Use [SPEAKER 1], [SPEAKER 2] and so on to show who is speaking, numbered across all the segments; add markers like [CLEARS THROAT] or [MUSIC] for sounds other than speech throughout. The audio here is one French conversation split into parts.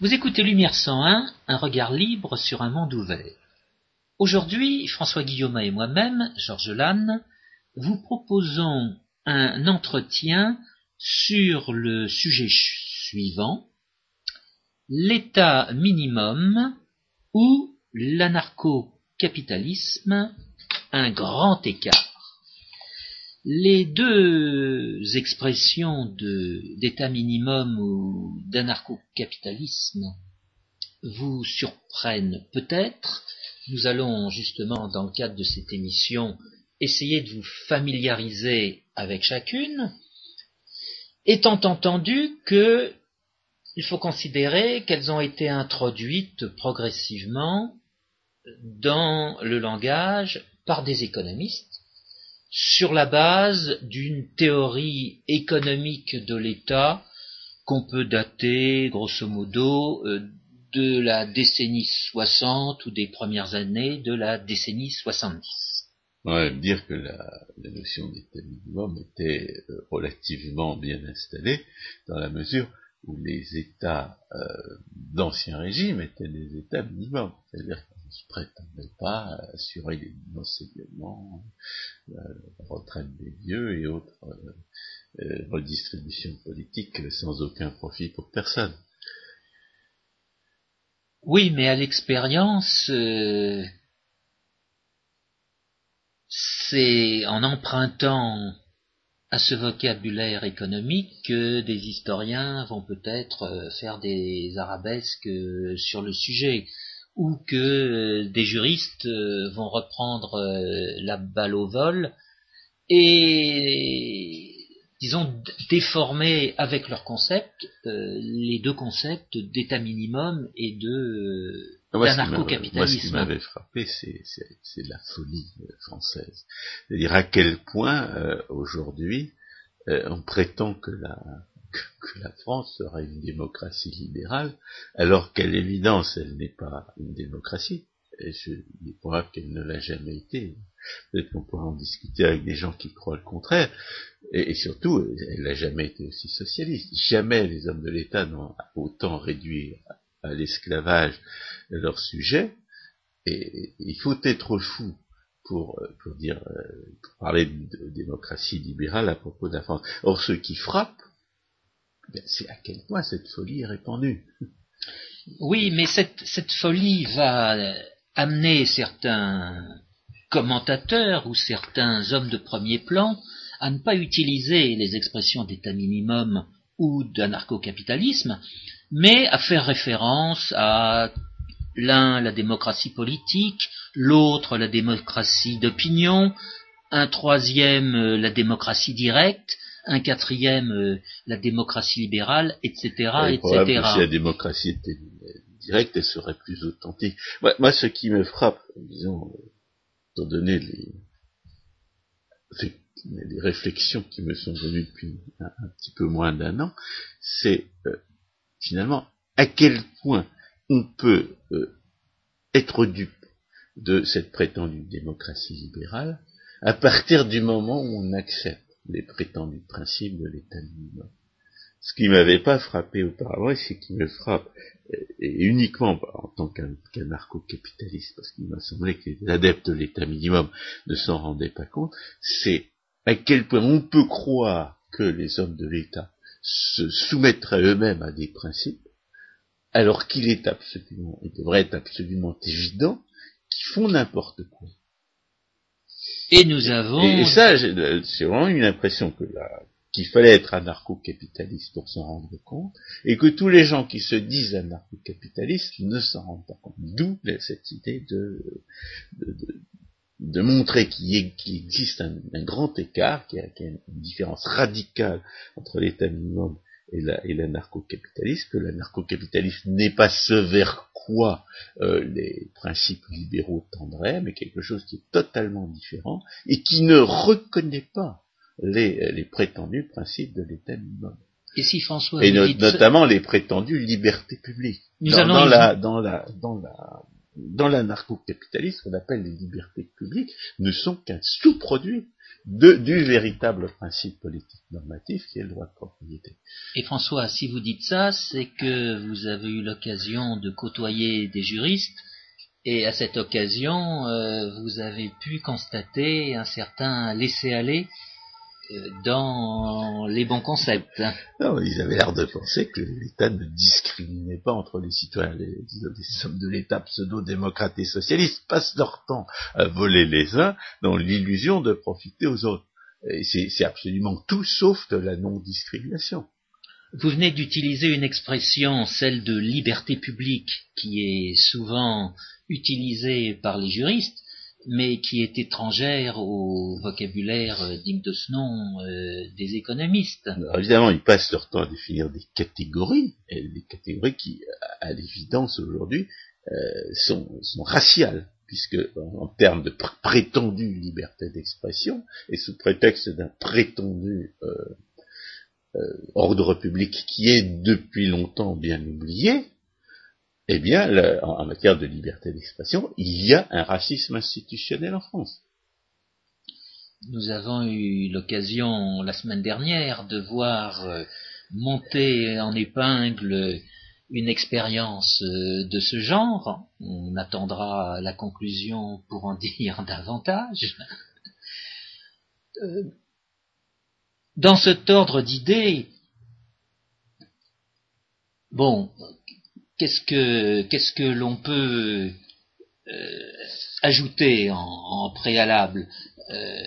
[SPEAKER 1] Vous écoutez Lumière 101, un regard libre sur un monde ouvert. Aujourd'hui, François Guillaume et moi-même, Georges Lannes, vous proposons un entretien sur le sujet suivant, l'état minimum ou l'anarcho-capitalisme, un grand écart. Les deux expressions d'état minimum ou d'anarcho-capitalisme vous surprennent peut-être. Nous allons justement, dans le cadre de cette émission, essayer de vous familiariser avec chacune, étant entendu que il faut considérer qu'elles ont été introduites progressivement dans le langage par des économistes sur la base d'une théorie économique de l'État qu'on peut dater grosso modo euh, de la décennie 60 ou des premières années de la décennie 70.
[SPEAKER 2] On dire que la, notion d'État minimum était euh, relativement bien installée dans la mesure où les États euh, d'ancien régime étaient des États minimums, c'est-à-dire se prétendait pas assurer les enseignements, la retraite des vieux et autres euh, euh, redistributions politiques sans aucun profit pour personne.
[SPEAKER 1] Oui, mais à l'expérience, euh, c'est en empruntant à ce vocabulaire économique que des historiens vont peut-être faire des arabesques sur le sujet ou que euh, des juristes euh, vont reprendre euh, la balle au vol et, disons, déformer avec leur concept les deux concepts d'état minimum et de d'anarcho-capitalisme.
[SPEAKER 2] Moi, ce qui m'avait frappé, c'est la folie française. C'est-à-dire à quel point, aujourd'hui, on prétend que la, que la France sera une démocratie libérale, alors qu'à l'évidence, elle n'est pas une démocratie. Je, il est probable qu'elle ne l'a jamais été. Peut-être qu'on pourra en discuter avec des gens qui croient le contraire. Et, surtout, elle n'a jamais été aussi socialiste. Jamais les hommes de l'État n'ont autant réduit à, l'esclavage leur sujet. Et, il faut être fou pour, pour dire, pour parler de démocratie libérale à propos de la France. Or, ce qui frappe, c'est à quel point cette folie est répandue?
[SPEAKER 1] Oui, mais cette, folie va amener certains commentateurs ou certains hommes de premier plan à ne pas utiliser les expressions d'état minimum ou d'anarcho-capitalisme, mais à faire référence à l'un la démocratie politique, l'autre la démocratie d'opinion, un troisième la démocratie directe, un quatrième euh, la démocratie libérale, etc., etc.
[SPEAKER 2] si la démocratie était directe, elle serait plus authentique. Moi, ce qui me frappe, disons, étant donné les, les réflexions qui me sont venues depuis un, petit peu moins d'un an, c'est euh, finalement à quel point on peut euh, être dupe de cette prétendue démocratie libérale à partir du moment où on accepte les prétendus principes de l'État minimum. Ce qui m'avait pas frappé auparavant, et ce qui me frappe, et uniquement en tant qu'anarcho-capitaliste, parce qu'il m'a semblé que les adeptes de l'État minimum ne s'en rendaient pas compte, c'est à quel point on peut croire que les hommes de l'État se soumettraient eux-mêmes à des principes, alors qu'il est absolument, il devrait être absolument évident qu'ils font n'importe quoi.
[SPEAKER 1] Et nous avons...
[SPEAKER 2] Et, ça, j'ai vraiment une impression qu'il fallait être anarcho-capitaliste pour s'en rendre compte, et que tous les gens qui se disent anarcho-capitalistes ne s'en rendent pas compte. D'où cette idée de, de, de, montrer qu'il existe un, grand écart, qu'il y, a une différence radicale entre l'état minimum et l'anarcho-capitalisme, que l'anarcho-capitalisme n'est pas ce vers quoi euh, les principes libéraux tendraient, mais quelque chose qui est totalement différent et qui ne reconnaît pas les, prétendus principes de l'État minimum.
[SPEAKER 1] Et si François
[SPEAKER 2] et notamment les prétendues libertés publiques. dans, la, dans, la, dans la dans l'anarcho-capitalisme, ce qu'on appelle les libertés publiques, ne sont qu'un sous-produit du véritable principe politique normatif qui est le droit de propriété.
[SPEAKER 1] Et François, si vous dites ça, c'est que vous avez eu l'occasion de côtoyer des juristes et à cette occasion, euh, vous avez pu constater un certain laisser-aller dans les bons concepts.
[SPEAKER 2] Non, ils avaient l'air de penser que l'État ne discriminait pas entre les citoyens. Les, les hommes de l'État pseudo-démocrates et socialistes passent leur temps à voler les uns dans l'illusion de profiter aux autres. Et c'est absolument tout sauf de la non-discrimination.
[SPEAKER 1] Vous venez d'utiliser une expression, celle de liberté publique, qui est souvent utilisée par les juristes, mais qui est étrangère au vocabulaire euh, digne de ce nom euh, des économistes.
[SPEAKER 2] évidemment, ils passent leur temps à définir des catégories, et des catégories qui, à l'évidence aujourd'hui, euh, sont, raciales, puisque en, termes de prétendue liberté d'expression, et sous prétexte d'un prétendu ordre public qui est depuis longtemps bien oublié, eh bien, en, matière de liberté d'expression, il y a un racisme institutionnel en France.
[SPEAKER 1] Nous avons eu l'occasion la semaine dernière de voir euh, monter en épingle une expérience euh, de ce genre. On attendra la conclusion pour en [LAUGHS] dire davantage. Euh, dans cet ordre d'idées, bon, qu'est-ce que qu'est-ce que l'on peut euh, ajouter en, préalable euh,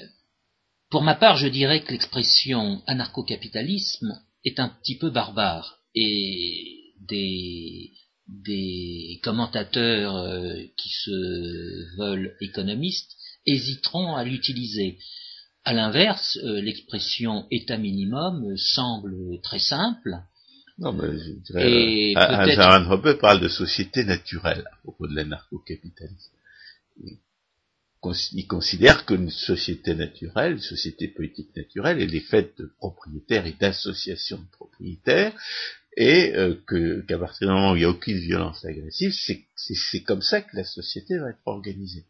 [SPEAKER 1] Pour ma part, je dirais que l'expression anarcho-capitalisme est un petit peu barbare et des des commentateurs euh, qui se veulent économistes hésiteront à l'utiliser. À l'inverse, l'expression état minimum semble très simple
[SPEAKER 2] non, mais je dirais, euh, parle de société naturelle à propos de l'anarcho-capitalisme. Il considère qu'une société naturelle, une société politique naturelle, elle est faite de propriétaires et d'associations de propriétaires, et euh, qu'à partir du moment où il n'y a aucune violence agressive, c'est comme ça que la société va être organisée.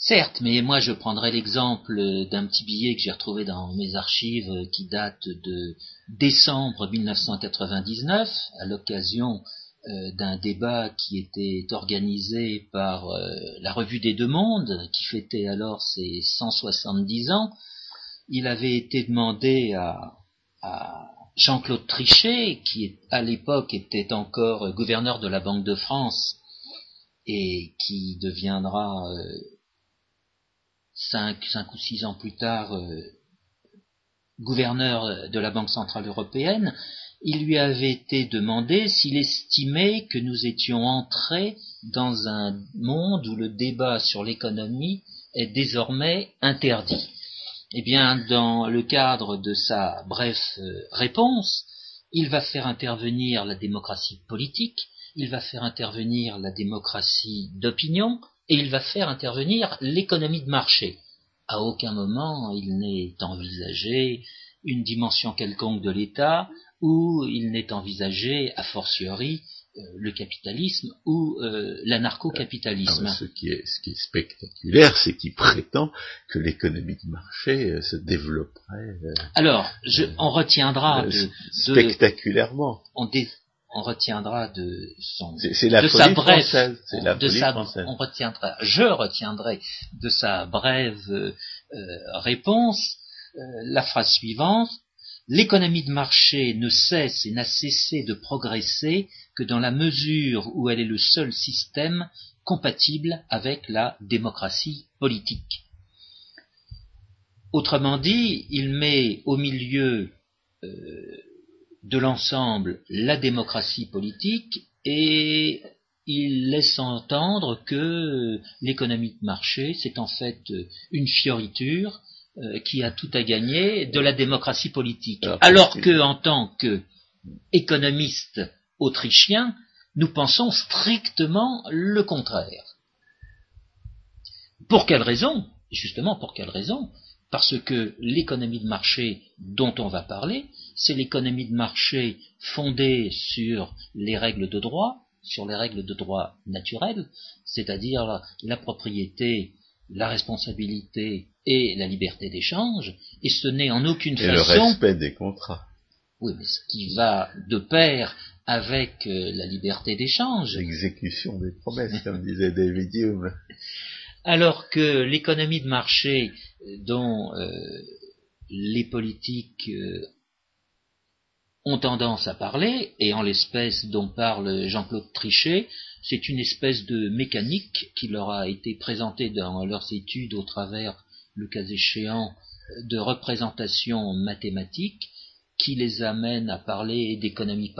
[SPEAKER 1] Certes, mais moi je prendrais l'exemple d'un petit billet que j'ai retrouvé dans mes archives qui date de décembre 1999, à l'occasion euh, d'un débat qui était organisé par euh, la Revue des Deux Mondes, qui fêtait alors ses 170 ans. Il avait été demandé à, Jean-Claude Trichet, qui à l'époque était encore gouverneur de la Banque de France et qui deviendra euh, cinq, ou six ans plus tard euh, gouverneur de la Banque centrale européenne, il lui avait été demandé s'il estimait que nous étions entrés dans un monde où le débat sur l'économie est désormais interdit. Eh bien, dans le cadre de sa brève euh, réponse, il va faire intervenir la démocratie politique, il va faire intervenir la démocratie d'opinion, et il va faire intervenir l'économie de marché. À aucun moment il n'est envisagé une dimension quelconque de l'État ou il n'est envisagé a fortiori euh, le capitalisme ou euh, l'anarcho-capitalisme.
[SPEAKER 2] Ah, ce, qui est, ce qui est spectaculaire, c'est qu'il prétend que l'économie de marché euh, se développerait.
[SPEAKER 1] Alors, je, on retiendra de,
[SPEAKER 2] spectaculairement
[SPEAKER 1] on retiendra de son
[SPEAKER 2] c'est la
[SPEAKER 1] de
[SPEAKER 2] sa
[SPEAKER 1] brève
[SPEAKER 2] c'est la
[SPEAKER 1] de
[SPEAKER 2] sa
[SPEAKER 1] on retiendra je retiendrai de sa brève euh, réponse euh, la phrase suivante. L'économie de marché ne cesse et n'a cessé de progresser que dans la mesure où elle est le seul système compatible avec la démocratie politique. Autrement dit il met au milieu euh, de l'ensemble la démocratie politique et il laisse entendre que l'économie de marché, c'est en fait une fioriture euh, qui a tout à gagner de la démocratie politique. Alors, que, en tant qu'économiste autrichien, nous pensons strictement le contraire. Pour quelle raison? Justement, pour quelle raison? Parce que l'économie de marché dont on va parler, c'est l'économie de marché fondée sur les règles de droit, sur les règles de droit naturel, c'est-à-dire la, la, propriété, la responsabilité et la liberté d'échange, et ce n'est en aucune
[SPEAKER 2] et
[SPEAKER 1] façon...
[SPEAKER 2] le respect des contrats.
[SPEAKER 1] Oui, mais ce qui va de pair avec euh, la liberté d'échange.
[SPEAKER 2] L'exécution des promesses, comme disait David Hume. [LAUGHS]
[SPEAKER 1] Alors que l'économie de marché dont euh, les politiques euh, ont tendance à parler, et en l'espèce dont parle Jean-Claude Trichet, c'est une espèce de mécanique qui leur a été présentée dans leurs études au travers, le cas échéant, de représentations mathématiques qui les amène à parler d'économie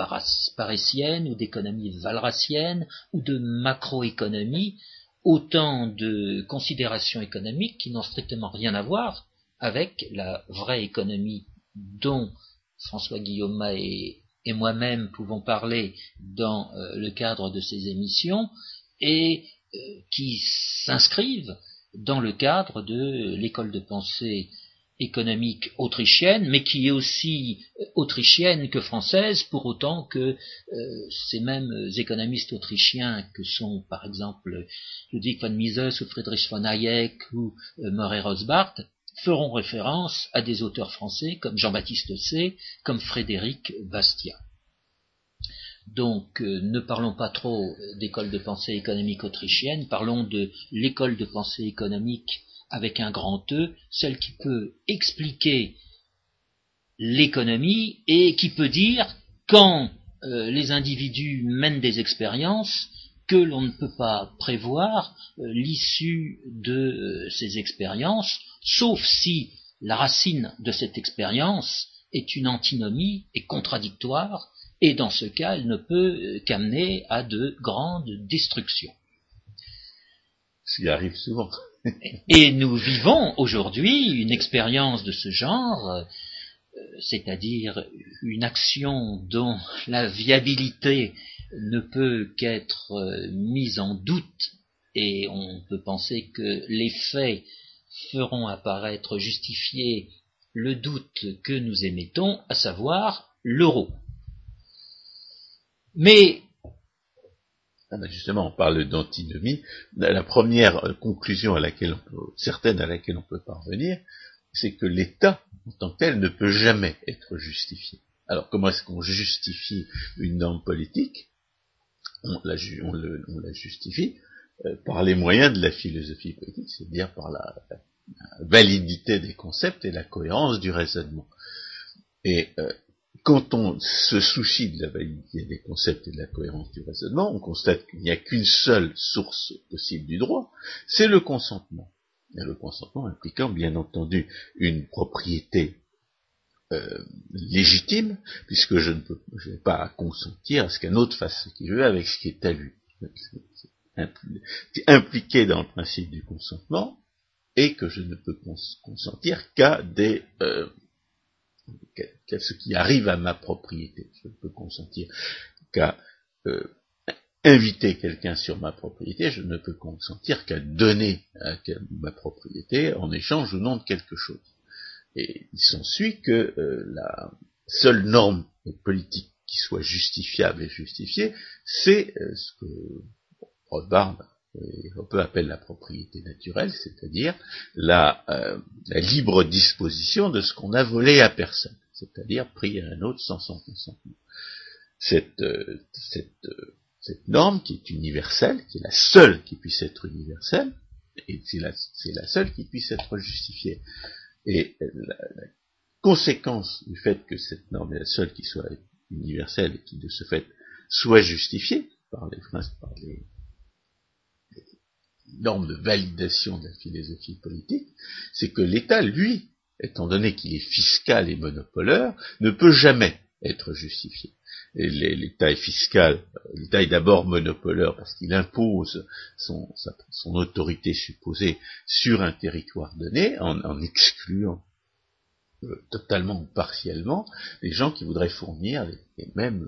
[SPEAKER 1] parisienne ou d'économie valracienne ou de macroéconomie, autant de considérations économiques qui n'ont strictement rien à voir avec la vraie économie dont François Guillaume et, moi-même pouvons parler dans euh, le cadre de ces émissions et euh, qui s'inscrivent dans le cadre de l'école de pensée économique autrichienne, mais qui est aussi euh, autrichienne que française, pour autant que euh, ces mêmes économistes autrichiens que sont par exemple Ludwig von Mises ou Friedrich von Hayek ou euh, Murray Rosbart feront référence à des auteurs français comme Jean-Baptiste C, comme Frédéric Bastiat. Donc ne parlons pas trop d'école de pensée économique autrichienne, parlons de l'école de pensée économique avec un grand E, celle qui peut expliquer l'économie et qui peut dire quand euh, les individus mènent des expériences que l'on ne peut pas prévoir euh, l'issue de euh, ces expériences, sauf si la racine de cette expérience est une antinomie et contradictoire, et dans ce cas, elle ne peut qu'amener à de grandes destructions.
[SPEAKER 2] Ce qui arrive souvent. [LAUGHS]
[SPEAKER 1] Et nous vivons aujourd'hui une expérience de ce genre, euh, c'est-à-dire une action dont la viabilité ne peut qu'être euh, mise en doute et on peut penser que les faits feront apparaître justifier le doute que nous émettons, à savoir l'euro. Mais
[SPEAKER 2] justement, on parle d'antinomie. La première euh, conclusion à laquelle on peut, certaine à laquelle on peut parvenir, c'est que l'État, en tant que tel, ne peut jamais être justifié. Alors, comment est-ce qu'on justifie une norme politique? On la, justifie euh, par les moyens de la philosophie politique, c'est-à-dire par la, validité des concepts et la cohérence du raisonnement. Euh, quand on se soucie de la validité des concepts et de la cohérence du raisonnement, on constate qu'il n'y a qu'une seule source possible du droit, c'est le consentement. Et le consentement impliquant bien entendu une propriété euh, légitime, puisque je ne peux je pas consentir à ce qu'un autre fasse ce qu'il veut avec ce qui est à lui. C'est impliqué dans le principe du consentement, et que je ne peux consentir qu'à des euh, ce qui arrive à ma propriété. Je ne peux consentir qu'à euh, inviter quelqu'un sur ma propriété, je ne peux consentir qu'à donner à ma propriété en échange ou non de quelque chose. Et il s'ensuit que euh, la seule norme politique qui soit justifiable et justifiée, c'est euh, ce que Rothbard on peut appeler la propriété naturelle, c'est-à-dire la, euh, la, libre disposition de ce qu'on a volé à personne, c'est-à-dire pris à un autre sans son consentement. Cette, euh, euh, norme qui est universelle, qui est la seule qui puisse être universelle, et c'est la, seule qui puisse être justifiée. Et la, la, conséquence du fait que cette norme est la seule qui soit universelle et qui de ce fait soit justifiée par les, par les norme de validation de la philosophie politique, c'est que l'État, lui, étant donné qu'il est fiscal et monopoleur, ne peut jamais être justifié. L'État est fiscal, l'État est d'abord monopoleur parce qu'il impose son, autorité supposée sur un territoire donné en, excluant euh, totalement ou partiellement les gens qui voudraient fournir les, mêmes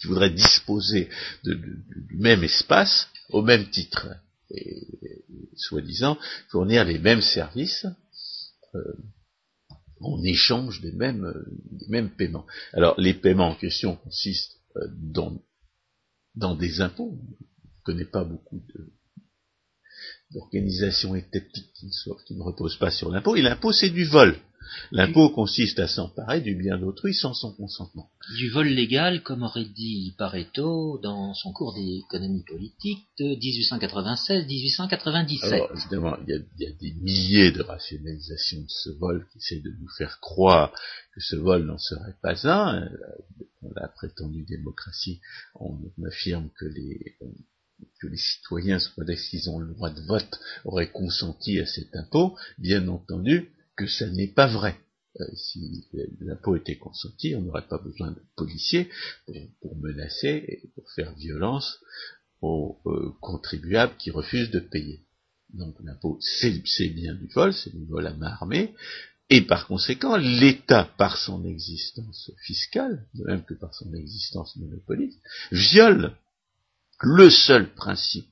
[SPEAKER 2] qui voudraient disposer du même espace au même titre, et, soi-disant fournir les mêmes services euh, en échange des mêmes, paiements. Alors les paiements en question consistent euh, dans des impôts. Je ne connais pas beaucoup d'organisations étatiques qui, qui ne reposent pas sur l'impôt. Et l'impôt, c'est du vol. L'impôt consiste à s'emparer du bien d'autrui sans son consentement.
[SPEAKER 1] Du vol légal, comme aurait dit Pareto dans son cours d'économie politique de 1896-1897.
[SPEAKER 2] Alors, évidemment, il y, a, des milliers de rationalisations de ce vol qui essaient de nous faire croire que ce vol n'en serait pas un. Dans la prétendue démocratie, on affirme que les, que les citoyens, soit qu'ils ont le droit de vote, auraient consenti à cet impôt, bien entendu, que ça n'est pas vrai. Euh, si l'impôt était consenti, on n'aurait pas besoin de policiers pour, menacer et pour faire violence aux euh, contribuables qui refusent de payer. Donc l'impôt, c'est bien du vol, c'est du vol à main armée, et par conséquent, l'État, par son existence fiscale, de même que par son existence monopoliste, viole le seul principe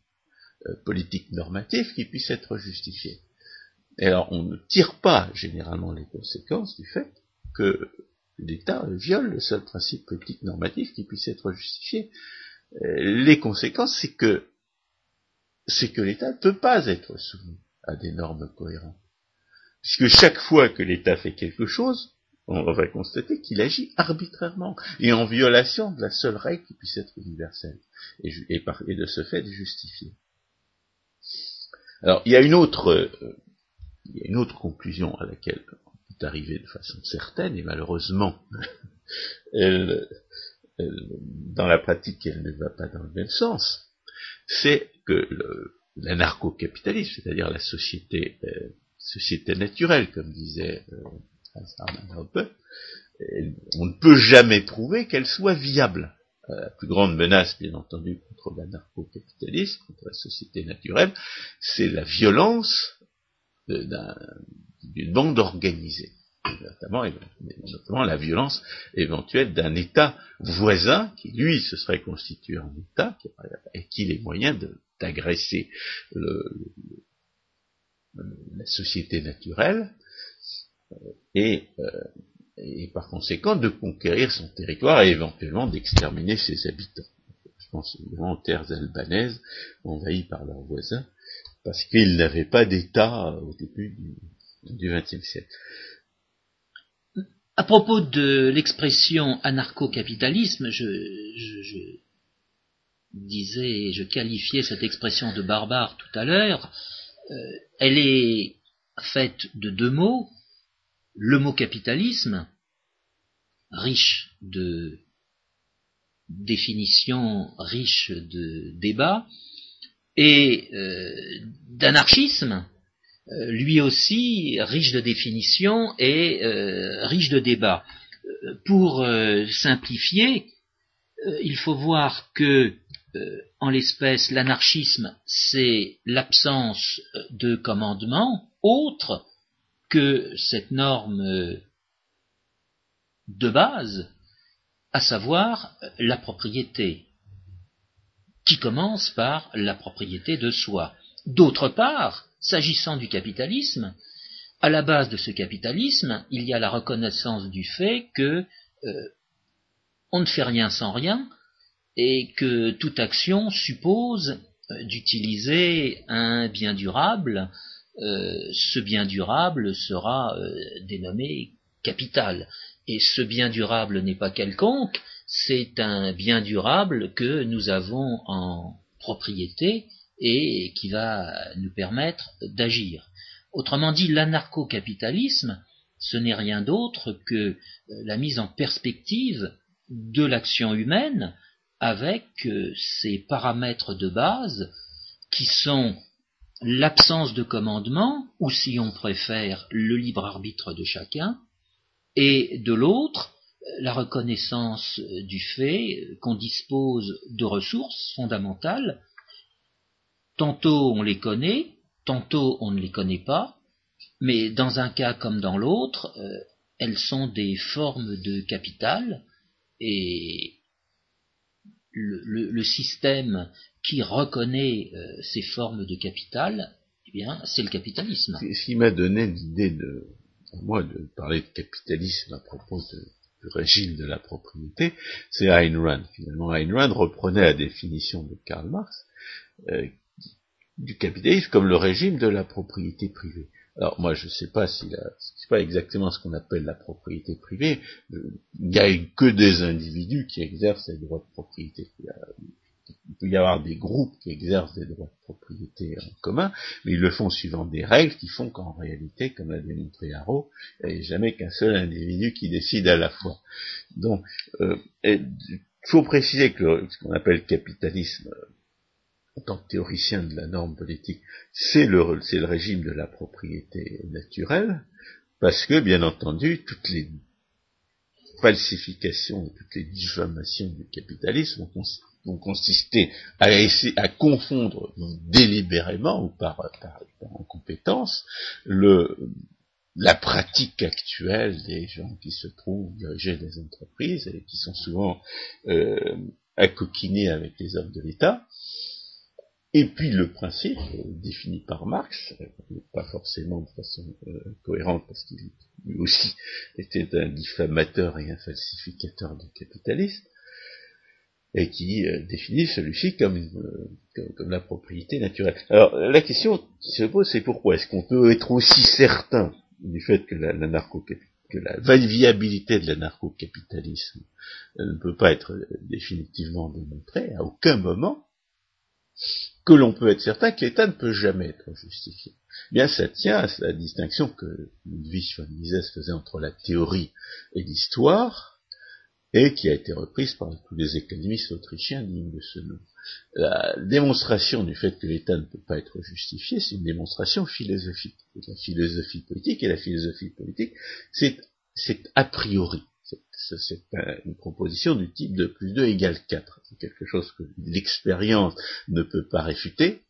[SPEAKER 2] euh, politique normatif qui puisse être justifié. Et alors, on ne tire pas généralement les conséquences du fait que l'État viole le seul principe politique normatif qui puisse être justifié. Euh, les conséquences, c'est que c'est que l'État ne peut pas être soumis à des normes cohérentes. Puisque chaque fois que l'État fait quelque chose, on va constater qu'il agit arbitrairement et en violation de la seule règle qui puisse être universelle et, de ce fait justifiée. Alors, il y a une autre euh, il y a une autre conclusion à laquelle on peut arriver de façon certaine, et malheureusement, [LAUGHS] elle, dans la pratique, elle ne va pas dans le même sens, c'est que l'anarcho-capitalisme, c'est-à-dire la société, euh, société naturelle, comme disait euh, on ne peut jamais prouver qu'elle soit viable. Euh, la plus grande menace, bien entendu, contre l'anarcho-capitalisme, contre la société naturelle, c'est la violence d'une bande organisée, notamment, la violence éventuelle d'un État voisin qui, lui, se serait constitué en État et qui les moyens d'agresser la société naturelle euh, et, euh, et par conséquent de conquérir son territoire et éventuellement d'exterminer ses habitants. Je pense évidemment aux terres albanaises envahies par leurs voisins parce qu'il n'avait pas d'État euh, au début du XXe siècle.
[SPEAKER 1] À propos de l'expression anarcho-capitalisme, je, je, disais, je qualifiais cette expression de barbare tout à l'heure. Euh, elle est faite de deux mots. Le mot capitalisme, riche de définitions, riche de débats, et euh, d'anarchisme, euh, lui aussi riche de définitions et euh, riche de débats. Pour simplifier, il faut voir que, en l'espèce, l'anarchisme, c'est l'absence de commandement autre que cette norme de base, à savoir la propriété qui commence par la propriété de soi. D'autre part, s'agissant du capitalisme, à la base de ce capitalisme, il y a la reconnaissance du fait que euh, on ne fait rien sans rien et que toute action suppose euh, d'utiliser un bien durable. Euh, ce bien durable sera dénommé capital. Et ce bien durable n'est pas quelconque, c'est un bien durable que nous avons en propriété et qui va nous permettre d'agir. Autrement dit, l'anarcho-capitalisme, ce n'est rien d'autre que euh, la mise en perspective de l'action humaine avec euh, ses paramètres de base qui sont l'absence de commandement, ou si on préfère le libre arbitre de chacun, et de l'autre, la reconnaissance euh, du fait qu'on dispose de ressources fondamentales. Tantôt on les connaît, tantôt on ne les connaît pas, mais dans un cas comme dans l'autre, euh, elles sont des formes de capital et le, système qui reconnaît euh, ces formes de capital, eh bien, c'est le capitalisme.
[SPEAKER 2] Ce m'a donné l'idée de, moi, de parler de capitalisme à propos de régime de la propriété, c'est Ayn Rand. Finalement, Ayn Rand reprenait la définition de Karl Marx euh, du capitalisme comme le régime de la propriété privée. Alors moi je ne sais pas si c'est pas exactement ce qu'on appelle la propriété privée. Il n'y a que des individus qui exercent les droits de propriété. Il peut y avoir des groupes qui exercent des droits de propriété en commun, mais ils le font suivant des règles qui font qu'en réalité, comme l'a démontré Haro, il n'y a jamais qu'un seul individu qui décide à la fois. Donc, euh, il faut préciser que ce qu'on appelle capitalisme en tant que théoricien de la norme politique, c'est le, régime de la propriété naturelle, parce que, bien entendu, toutes les falsifications et toutes les diffamations du capitalisme vont, consister à, à confondre délibérément ou par, par, incompétence le, la pratique actuelle des gens qui se trouvent diriger des entreprises et qui sont souvent euh, accoquinés avec les hommes de l'État, et puis le principe, défini par Marx, euh, pas forcément de façon euh, cohérente, parce qu'il lui aussi était un diffamateur et un falsificateur du capitalisme, et qui définit celui-ci comme, comme, la propriété naturelle. Alors la question qui se pose, c'est pourquoi est-ce qu'on peut être aussi certain du fait que la, la viabilité de l'anarcho-capitalisme ne peut pas être définitivement démontrée à aucun moment, que l'on peut être certain que l'État ne peut jamais être justifié. Eh bien, ça tient à la distinction que Ludwig von Mises faisait entre la théorie et l'histoire, et qui a été reprise par tous les économistes autrichiens dignes de ce nom. La démonstration du fait que l'État ne peut pas être justifié, c'est une démonstration philosophique. La philosophie politique et la philosophie politique, c'est a priori c'est une proposition du type de plus 2 égale 4. C'est quelque chose que l'expérience ne peut pas réfuter.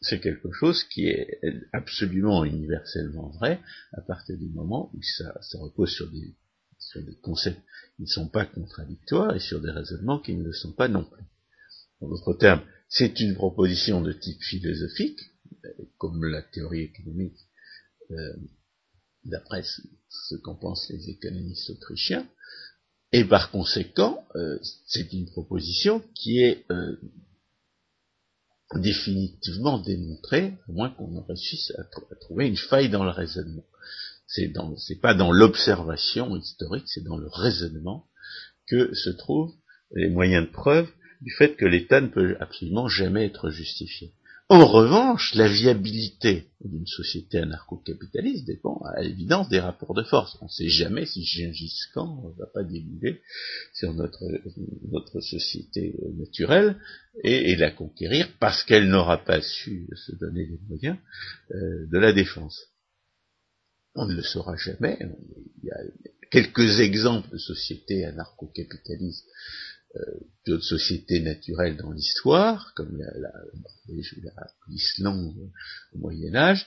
[SPEAKER 2] C'est quelque chose qui est absolument universellement vrai à partir du moment où ça, repose sur des, sur des concepts qui ne sont pas contradictoires et sur des raisonnements qui ne le sont pas non plus. En d'autres termes, c'est une proposition de type philosophique, comme la théorie économique euh, d'après ce qu'en pensent les économistes autrichiens, et par conséquent, euh, c'est une proposition qui est euh, définitivement démontrée, à moins qu'on réussisse à, à, trouver une faille dans le raisonnement. C'est dans, c'est pas dans l'observation historique, c'est dans le raisonnement que se trouvent les moyens de preuve du fait que l'État ne peut absolument jamais être justifié. En revanche, la viabilité d'une société anarcho-capitaliste dépend à l'évidence des rapports de force. On ne sait jamais si Gengis Khan ne va pas débouler sur notre, notre société naturelle et, la conquérir parce qu'elle n'aura pas su se donner les moyens euh, de la défense. On ne le saura jamais. Il y a quelques exemples de sociétés anarcho-capitalistes euh, d'autres sociétés naturelles dans l'histoire, comme l'Islande au Moyen Âge,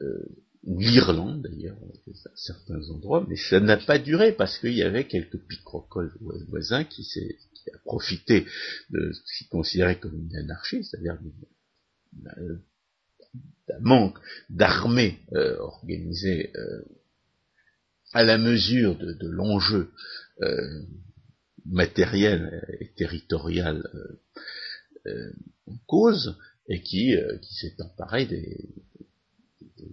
[SPEAKER 2] euh, ou l'Irlande d'ailleurs, à certains endroits, mais ça n'a pas duré parce qu'il y avait quelques picrocoles voisins qui, qui a profité de ce qu'ils considéraient comme une anarchie, c'est-à-dire d'un manque d'armée euh, organisée euh, à la mesure de, l'enjeu euh, matériel et territorial euh, en cause et qui, qui s'est emparé des,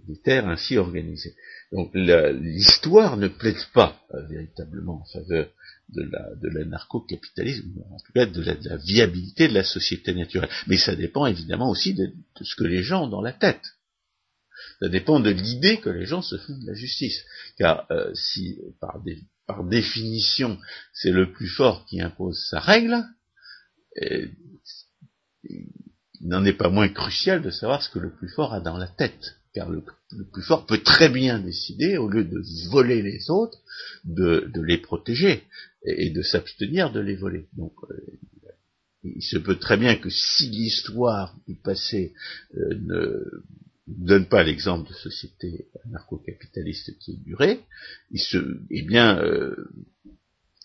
[SPEAKER 2] des, terres ainsi organisées. Donc l'histoire ne plaide pas véritablement en faveur de la de l'anarcho-capitalisme, en tout cas de la, viabilité de la société naturelle. Mais ça dépend évidemment aussi de, de, ce que les gens ont dans la tête. Ça dépend de l'idée que les gens se font de la justice. Car si par des, par définition, c'est le plus fort qui impose sa règle, il n'en est pas moins crucial de savoir ce que le plus fort a dans la tête. Car le, plus fort peut très bien décider, au lieu de voler les autres, de, les protéger et, de s'abstenir de les voler. Donc, euh, il se peut très bien que si l'histoire du passé euh, ne donne pas l'exemple de société anarcho-capitaliste qui est durée, il se, eh bien, euh,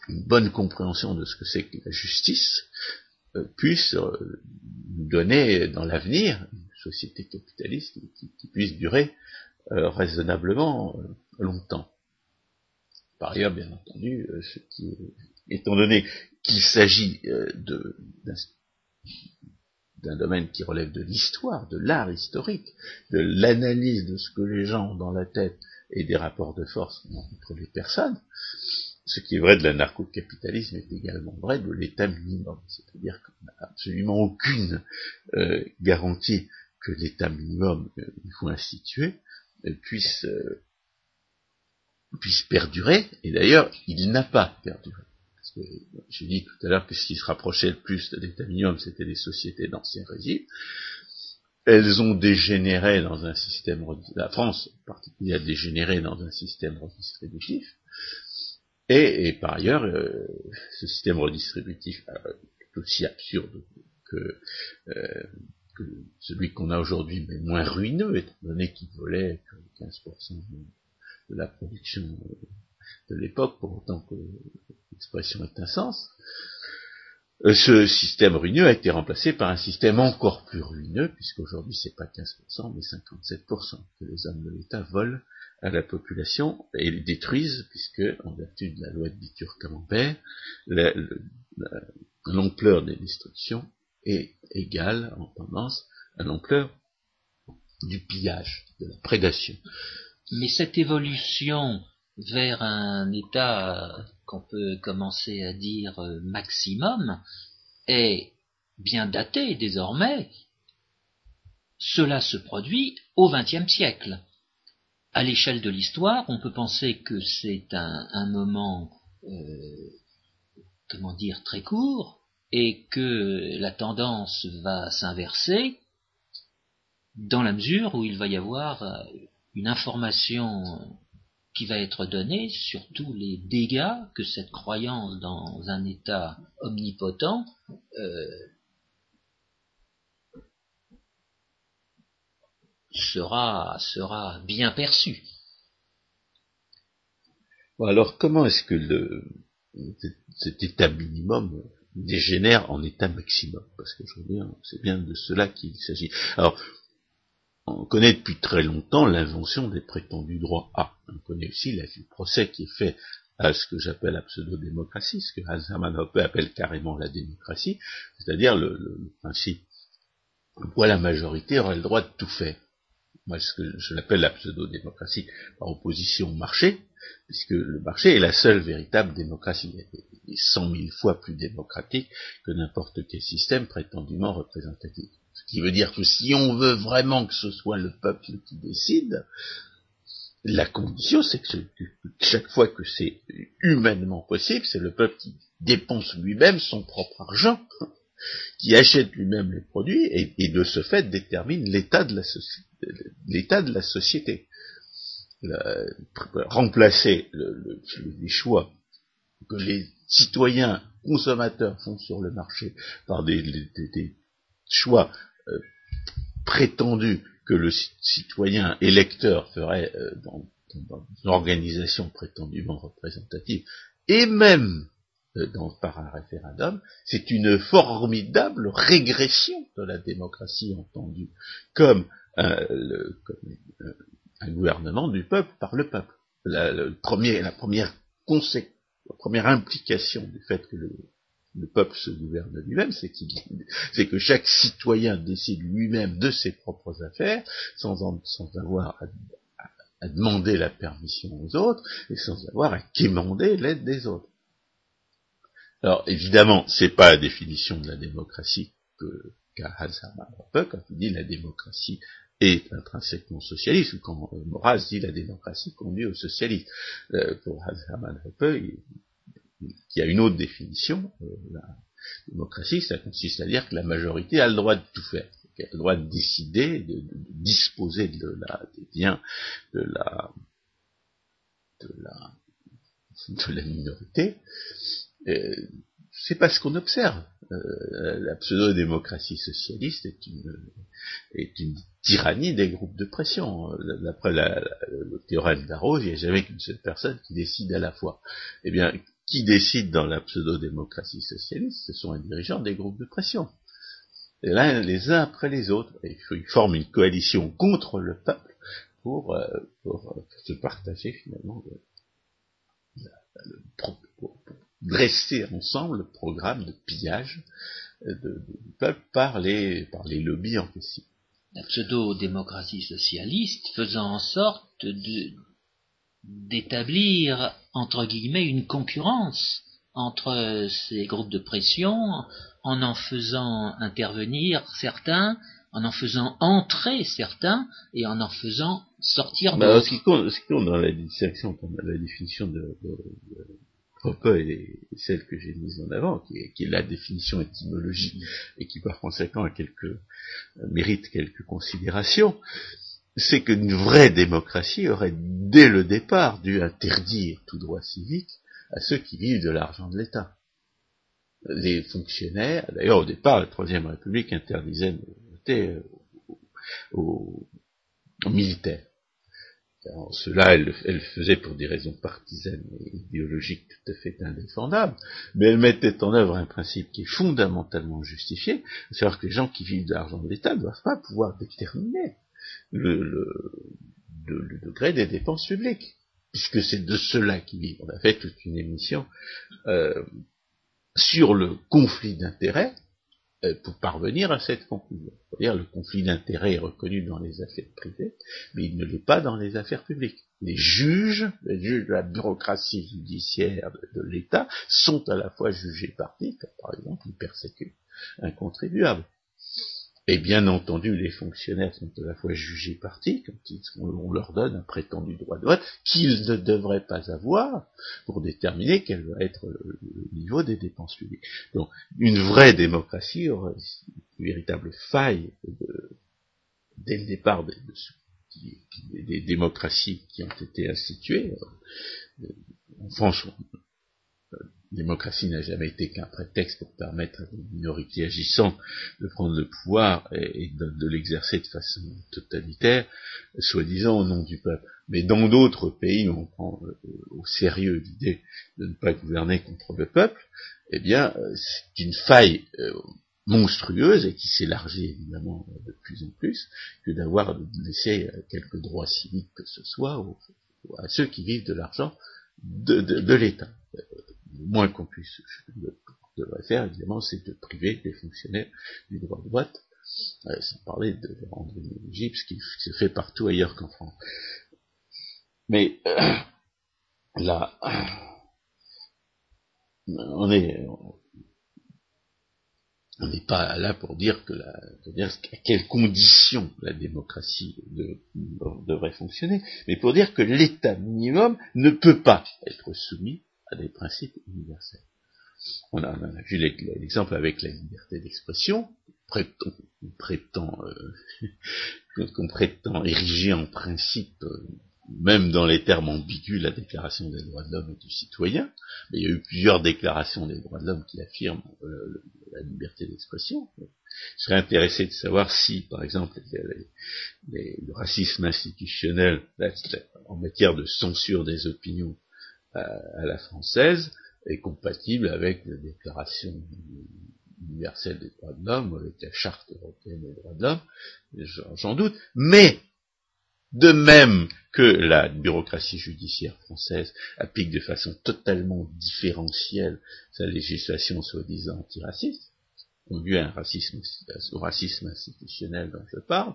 [SPEAKER 2] une bonne compréhension de ce que c'est que la justice puisse euh, nous donner dans l'avenir une société capitaliste qui, puisse durer raisonnablement longtemps. Par ailleurs, bien entendu, ce qui étant donné qu'il s'agit d'un domaine qui relève de l'histoire, de l'art historique, de l'analyse de ce que les gens ont dans la tête et des rapports de force entre les personnes, ce qui est vrai de l'anarcho-capitalisme est également vrai de l'État minimum. C'est-à-dire qu'on n'a absolument aucune euh, garantie que l'État minimum euh, qu'il faut instituer euh, puisse, perdurer, et d'ailleurs, il n'a pas perduré. Parce que j'ai dit tout à l'heure que ce qui se rapprochait le plus de l'État minimum, c'était les sociétés d'ancien régime. Elles ont dégénéré dans un système, la France en particulier a dégénéré dans un système redistributif, et, par ailleurs, euh, ce système redistributif euh, est aussi absurde que, euh, que celui qu'on a aujourd'hui, mais moins ruineux, étant donné qu'il volait 15% de, la production de l'époque, pour autant que l'expression ait un sens. Ce système ruineux a été remplacé par un système encore plus ruineux, puisqu'aujourd'hui c'est pas 15%, mais 57% que les hommes de l'État volent à la population et les détruisent, puisque, en vertu de la loi de Bitur-Camembert, l'ampleur des destructions est égale en tendance à l'ampleur du pillage, de la prédation.
[SPEAKER 1] Mais cette évolution vers un état qu'on peut commencer à dire maximum est bien datée désormais. Cela se produit au XXe siècle à l'échelle de l'histoire, on peut penser que c'est un, moment, euh, comment dire, très court, et que la tendance va s'inverser dans la mesure où il va y avoir euh, une information qui va être donnée sur tous les dégâts que cette croyance dans un État omnipotent euh, sera, sera bien perçu.
[SPEAKER 2] alors comment est-ce que cet état minimum dégénère en état maximum? Parce que je veux c'est bien de cela qu'il s'agit. Alors, on connaît depuis très longtemps l'invention des prétendus droits A. On connaît aussi le procès qui est fait à ce que j'appelle la pseudo-démocratie, ce que Hermann Hoppe appelle carrément la démocratie, c'est-à-dire le, le, principe où la majorité aurait le droit de tout faire moi ce que je l'appelle la pseudo-démocratie par opposition au marché, puisque le marché est la seule véritable démocratie. Il est cent mille fois plus démocratique que n'importe quel système prétendument représentatif. Ce qui veut dire que si on veut vraiment que ce soit le peuple qui décide, la condition c'est que, chaque fois que c'est humainement possible, c'est le peuple qui dépense lui-même son propre argent qui achète lui-même les produits et, de ce fait détermine l'état de la, société. remplacer les choix que les citoyens consommateurs font sur le marché par des, choix euh, prétendus que le citoyen électeur ferait euh, dans, dans, une organisation prétendument représentative, et même euh, par un référendum, c'est une formidable régression de la démocratie entendue comme, un gouvernement du peuple par le peuple. La, la première implication du fait que le, peuple se gouverne lui-même, c'est que chaque citoyen décide lui-même de ses propres affaires, sans, avoir à, demander la permission aux autres, et sans avoir à quémander l'aide des autres. Alors évidemment, c'est pas la définition de la démocratie que qu'a Hans quand il dit la démocratie est intrinsèquement socialiste, ou quand Maurras dit la démocratie conduit au socialisme. Euh, pour Hans Hermann il, y a une autre définition. Euh, la démocratie, ça consiste à dire que la majorité a le droit de tout faire, qu'elle a le droit de décider, de, disposer de la, des biens de la, de la, de la minorité, euh, c'est pas ce qu'on observe. Euh, la pseudo-démocratie socialiste est une, est une tyrannie des groupes de pression. D'après le théorème d'Arrose, il n'y a jamais qu'une seule personne qui décide à la fois. Eh bien, qui décide dans la pseudo-démocratie socialiste Ce sont les dirigeants des groupes de pression. Et là, les uns après les autres. Ils forment une coalition contre le peuple pour, euh, pour, se partager finalement dresser ensemble le programme de pillage euh, du peuple par les, par les lobbies en question.
[SPEAKER 1] La pseudo-démocratie socialiste faisant en sorte d'établir, entre guillemets, une concurrence entre ces groupes de pression en en faisant intervenir certains, en en faisant entrer certains et en en faisant sortir
[SPEAKER 2] bah, d'autres. ce, qui compte, ce qui compte dans la distinction, la définition de, Popper est celle que j'ai mise en avant, qui est, qui est, la définition étymologique et qui par conséquent a quelques, euh, mérite quelques considérations, c'est qu'une vraie démocratie aurait dès le départ dû interdire tout droit civique à ceux qui vivent de l'argent de l'État. Les fonctionnaires, d'ailleurs au départ la Troisième République interdisait aux militaires cela, elle, le faisait pour des raisons partisanes et idéologiques tout à fait indéfendables, mais elle mettait en œuvre un principe qui est fondamentalement justifié, savoir que les gens qui vivent de l'argent de l'État ne doivent pas pouvoir déterminer le, degré des dépenses publiques, puisque c'est de cela qu'ils vivent. On a fait toute une émission euh, sur le conflit d'intérêts euh, pour parvenir à cette conclusion. C'est-à-dire le conflit d'intérêts est reconnu dans les affaires privées, mais il ne l'est pas dans les affaires publiques. Les juges, les juges de la bureaucratie judiciaire de, l'État sont à la fois jugés partis, par exemple ils persécutent un contribuable. Et bien entendu, les fonctionnaires sont à la fois jugés partis, quand on leur donne un prétendu droit de vote, qu'ils ne devraient pas avoir pour déterminer quel va être le niveau des dépenses publiques. Donc, une vraie démocratie aurait une véritable faille dès le départ des, démocraties qui ont été instituées. Euh, en France, démocratie n'a jamais été qu'un prétexte pour permettre à des minorités agissantes de prendre le pouvoir et, de, l'exercer de façon totalitaire, soi-disant au nom du peuple. Mais dans d'autres pays où on prend euh, au sérieux l'idée de ne pas gouverner contre le peuple, eh bien, euh, c'est une faille euh, monstrueuse et qui s'élargit évidemment de plus en plus que d'avoir laissé quelques droits civiques que ce soit à ceux qui vivent de l'argent de l'État le moins qu'on puisse devrait faire, évidemment, c'est de priver les fonctionnaires du droit de vote, euh, sans parler de les rendre inéligibles, ce qui se fait partout ailleurs qu'en France. Mais euh, là, on est, on n'est pas là pour dire que la, dire à quelles conditions la démocratie devrait fonctionner, mais pour dire que l'État minimum ne peut pas être soumis à des principes universels. On a, vu l'exemple avec la liberté d'expression, prétend, euh, [LAUGHS] qu'on prétend ériger en principe, euh, même dans les termes ambigus, la déclaration des droits de l'homme et du citoyen. Il y a eu plusieurs déclarations des droits de l'homme qui affirment euh, la liberté d'expression. Je serais intéressé de savoir si, par exemple, le racisme institutionnel en matière de censure des opinions à, la française est compatible avec la déclaration universelle des droits de l'homme, avec la charte européenne des droits de l'homme, j'en doute, mais de même que la bureaucratie judiciaire française applique de façon totalement différentielle sa législation soi-disant antiraciste, conduit à un racisme, au racisme institutionnel dont je parle,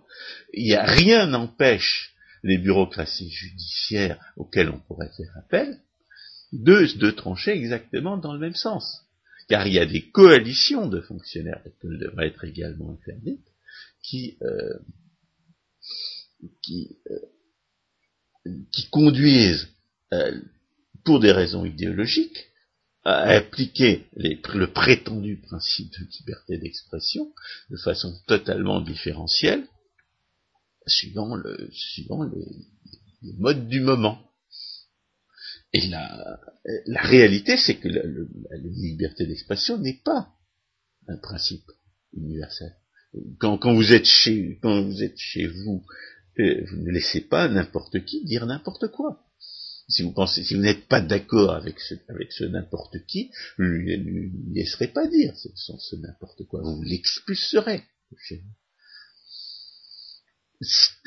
[SPEAKER 2] il n'y a rien n'empêche les bureaucraties judiciaires auxquelles on pourrait faire appel deux, deux tranchées exactement dans le même sens. Car il y a des coalitions de fonctionnaires, qu'elles devraient être également interdites, qui, euh, qui, euh, qui conduisent, euh, pour des raisons idéologiques, à appliquer le prétendu principe de liberté d'expression de façon totalement différentielle, suivant, le, suivant les modes du moment. Et la, la réalité, c'est que la, liberté d'expression n'est pas un principe universel. Quand, vous êtes chez, quand vous êtes chez vous, vous ne laissez pas n'importe qui dire n'importe quoi. Si vous pensez, si vous n'êtes pas d'accord avec ce, avec ce n'importe qui, vous ne lui laisserez pas dire ce, n'importe quoi. Vous l'expulserez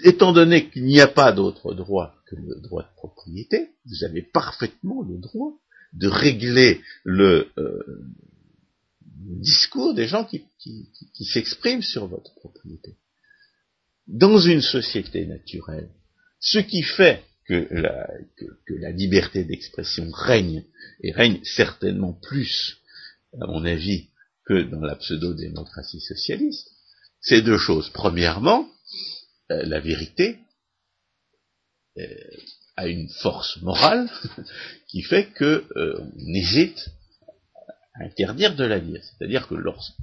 [SPEAKER 2] étant donné qu'il n'y a pas d'autre droit que le droit de propriété, vous avez parfaitement le droit de régler le euh, discours des gens qui s'expriment sur votre propriété. Dans une société naturelle, ce qui fait que la, que, la liberté d'expression règne, et règne certainement plus, à mon avis, que dans la pseudo-démocratie socialiste, c'est deux choses. Premièrement, euh, la vérité euh, a une force morale [LAUGHS] qui fait que euh, on hésite à interdire de la dire. C'est-à-dire que, lorsque,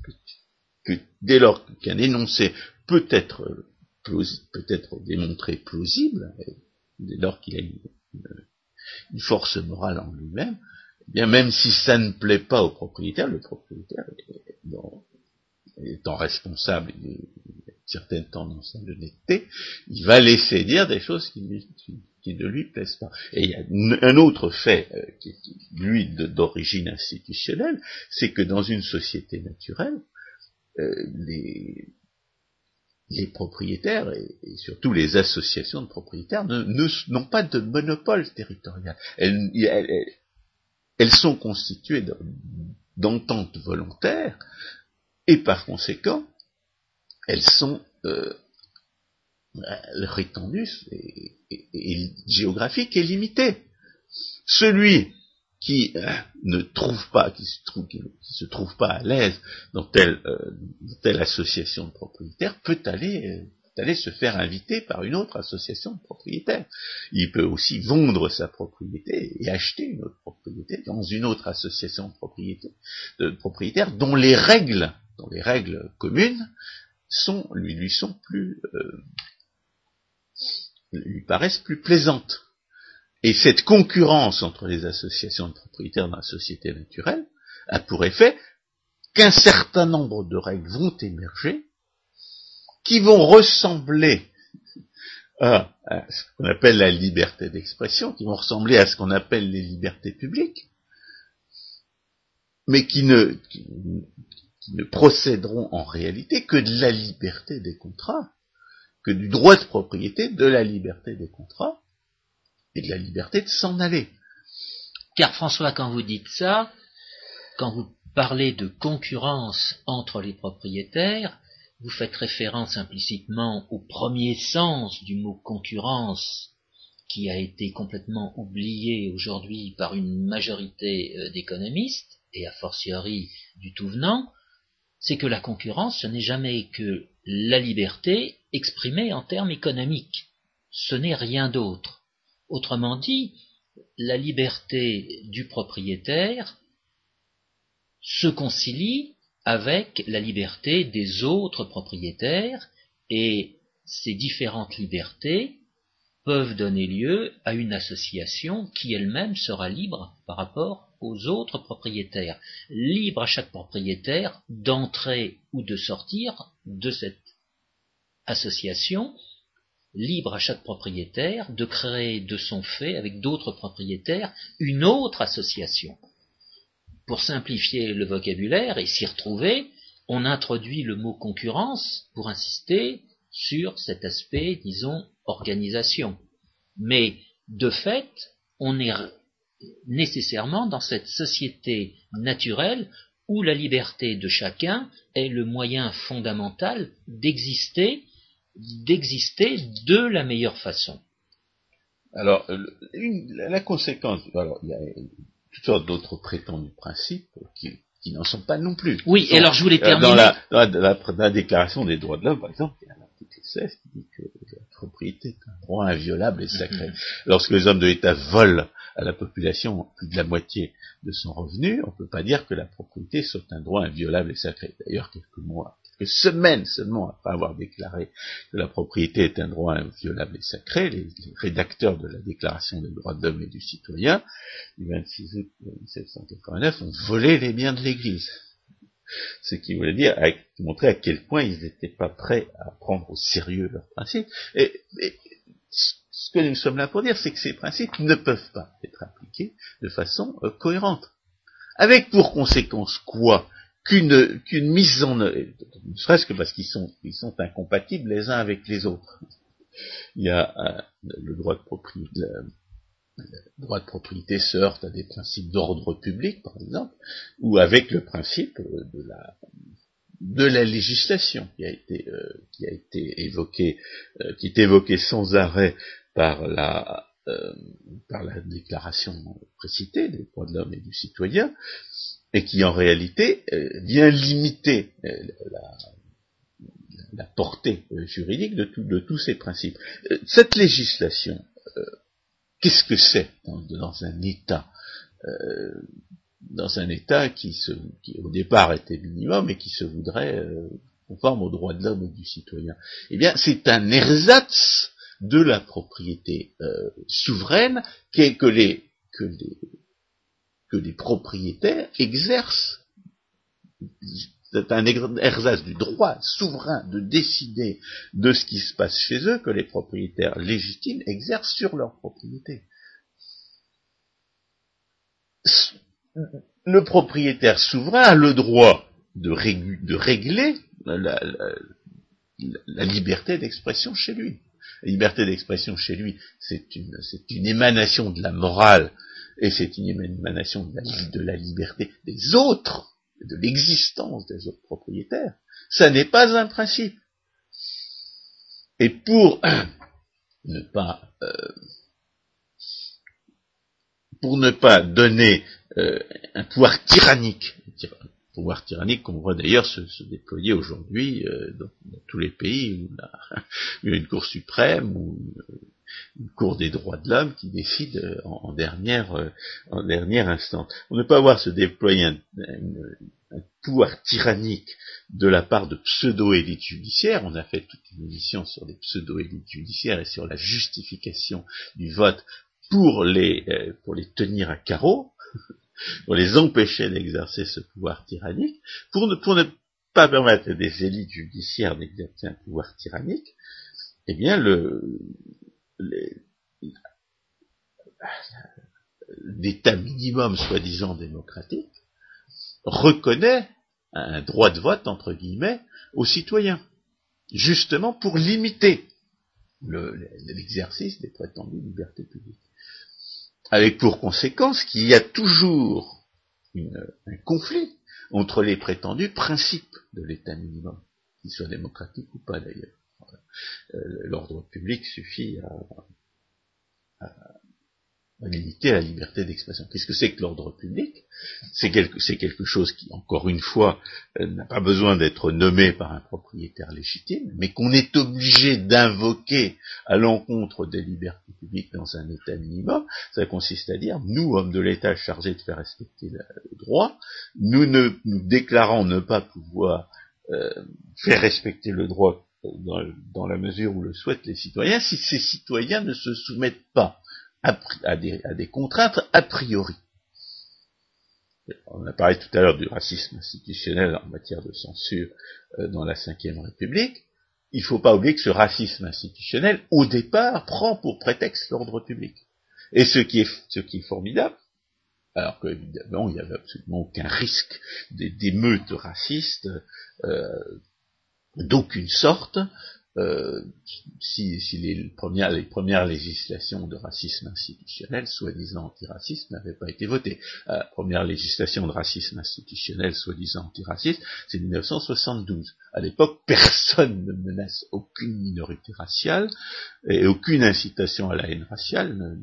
[SPEAKER 2] que dès lors qu'un énoncé peut être peut être démontré plausible, dès lors qu'il a une, force morale en lui-même, eh bien même si ça ne plaît pas au propriétaire, le propriétaire, étant responsable d'une certaine tendance à l'honnêteté, il va laisser dire des choses qui, ne lui plaisent pas. Et il y a un autre fait, euh, qui est lui d'origine institutionnelle, c'est que dans une société naturelle, euh, les, les propriétaires et, surtout les associations de propriétaires n'ont pas de monopole territorial. Elles, sont constituées d'ententes volontaires et par conséquent, elles sont euh, leur étendue géographique est limitée. Celui qui euh, ne trouve pas, qui se trouve, qui, se trouve pas à l'aise dans telle, euh, telle association de propriétaires, peut aller, euh, peut aller se faire inviter par une autre association de propriétaires. Il peut aussi vendre sa propriété et acheter une autre propriété dans une autre association de, propriétaires dont les règles, dont les règles communes sont, lui, lui sont plus, lui paraissent plus plaisantes. Et cette concurrence entre les associations de propriétaires dans la société naturelle a pour effet qu'un certain nombre de règles vont émerger qui vont ressembler à, ce qu'on appelle la liberté d'expression, qui vont ressembler à ce qu'on appelle les libertés publiques, mais qui ne, qui ne procéderont en réalité que de la liberté des contrats, que du droit de propriété de la liberté des contrats, et de la liberté de s'en aller.
[SPEAKER 1] Car François, quand vous dites ça, quand vous parlez de concurrence entre les propriétaires, vous faites référence implicitement au premier sens du mot concurrence qui a été complètement oublié aujourd'hui par une majorité euh, d'économistes, et a fortiori du tout venant, c'est que la concurrence, ce n'est jamais que la liberté exprimée en termes économiques. Ce n'est rien d'autre. Autrement dit, la liberté du propriétaire se concilie avec la liberté des autres propriétaires et ces différentes libertés peuvent donner lieu à une association qui elle-même sera libre par rapport aux autres propriétaires, libre à chaque propriétaire d'entrer ou de sortir de cette association libre à chaque propriétaire de créer de son fait, avec d'autres propriétaires, une autre association. Pour simplifier le vocabulaire et s'y retrouver, on introduit le mot concurrence pour insister sur cet aspect, disons, organisation. Mais de fait, on est nécessairement dans cette société naturelle où la liberté de chacun est le moyen fondamental d'exister d'exister de la meilleure façon.
[SPEAKER 2] Alors, la conséquence, alors il y a toutes sortes d'autres prétendus principes qui, n'en sont pas non plus.
[SPEAKER 1] Oui, et alors je voulais terminer.
[SPEAKER 2] Dans la, dans la, déclaration des droits de l'homme, par exemple, il y a un article 16 qui dit que la propriété est un droit inviolable et sacré. Mm-hmm. Lorsque les hommes de l'État volent à la population plus de la moitié de son revenu, on ne peut pas dire que la propriété soit un droit inviolable et sacré. D'ailleurs, quelques mois semaines seulement après avoir déclaré que la propriété est un droit inviolable et sacré, les, rédacteurs de la Déclaration des droits de l'homme et du citoyen du 26 août 1789 ont volé les biens de l'Église. Ce qui voulait dire montrer à quel point ils n'étaient pas prêts à prendre au sérieux leurs principes. Et, ce que nous sommes là pour dire, c'est que ces principes ne peuvent pas être appliqués de façon euh, cohérente. Avec pour conséquence quoi? Qu'une qu'une mise en œuvre, ne serait-ce que parce qu'ils sont ils sont incompatibles les uns avec les autres. Il y a euh, le droit de propriété, le droit de propriété se heurte à des principes d'ordre public, par exemple, ou avec le principe de la, de la législation qui a été, euh, qui a été euh, qui est évoqué sans arrêt par la, euh, par la déclaration précitée des droits de l'homme et du citoyen, et qui en réalité vient limiter la, la portée juridique de, tous ces principes. Cette législation, qu'est-ce que c'est dans, un État dans un État qui, au départ était minimum et qui se voudrait euh, conforme aux droits de l'homme et du citoyen? Eh bien, c'est un ersatz de la propriété euh, souveraine que les, que les que les propriétaires exercent. C'est un ersatz du droit souverain de décider de ce qui se passe chez eux que les propriétaires légitimes exercent sur leur propriété le propriétaire souverain a le droit de, régler la, liberté d'expression chez lui. La liberté d'expression chez lui, c'est une, émanation de la morale et c'est une émanation de la, liberté des autres, de l'existence des autres propriétaires. Ça n'est pas un principe. Et pour [CLEARS THROAT] ne pas euh, pour ne pas donner euh, un pouvoir tyrannique, un pouvoir tyrannique qu'on voit d'ailleurs se, déployer aujourd'hui euh, dans, tous les pays où il y a [LAUGHS] une Cour suprême ou une, Cour des droits de l'homme qui décide euh, en, dernière, en dernière instance. Pour ne pas voir se déployer un, pouvoir tyrannique de la part de pseudo-élites judiciaires, on a fait toute une émission sur les pseudo-élites judiciaires et sur la justification du vote pour les, pour les tenir à carreau, [LAUGHS] pour les empêcher d'exercer ce pouvoir tyrannique, pour ne, pour ne pas permettre à des élites judiciaires d'exercer un pouvoir tyrannique, eh bien, le, l'État minimum soi-disant démocratique reconnaît un droit de vote, entre guillemets, aux citoyens, justement pour limiter l'exercice des prétendues libertés publiques avec pour conséquence qu'il y a toujours un conflit entre les prétendus principes de l'État minimum, qu'il soit démocratique ou pas d'ailleurs. Euh, l'ordre public suffit à, limiter la liberté d'expression. Qu'est-ce que c'est que l'ordre public? C'est quelque, chose qui, encore une fois, euh, n'a pas besoin d'être nommé par un propriétaire légitime, mais qu'on est obligé d'invoquer à l'encontre des libertés publiques dans un État minimum. Ça consiste à dire, nous, hommes de l'État chargés de faire respecter le droit, nous ne nous déclarons ne pas pouvoir euh, faire respecter le droit dans, la mesure où le souhaitent les citoyens, si ces citoyens ne se soumettent pas à, des, contraintes a priori. On a parlé tout à l'heure du racisme institutionnel en matière de censure euh, dans la Ve République. Il ne faut pas oublier que ce racisme institutionnel, au départ, prend pour prétexte l'ordre public. Et ce qui est, ce qui est formidable, alors qu'évidemment, il n'y avait absolument aucun risque d'émeutes racistes euh, d'aucune sorte, euh, si, si les, premières, les, premières, législations de racisme institutionnel, soi-disant antiraciste, n'avaient pas été votées. La euh, première législation de racisme institutionnel, soi-disant antiraciste, c'est 1972. À l'époque, [LAUGHS] personne ne menace aucune minorité raciale et aucune incitation à la haine raciale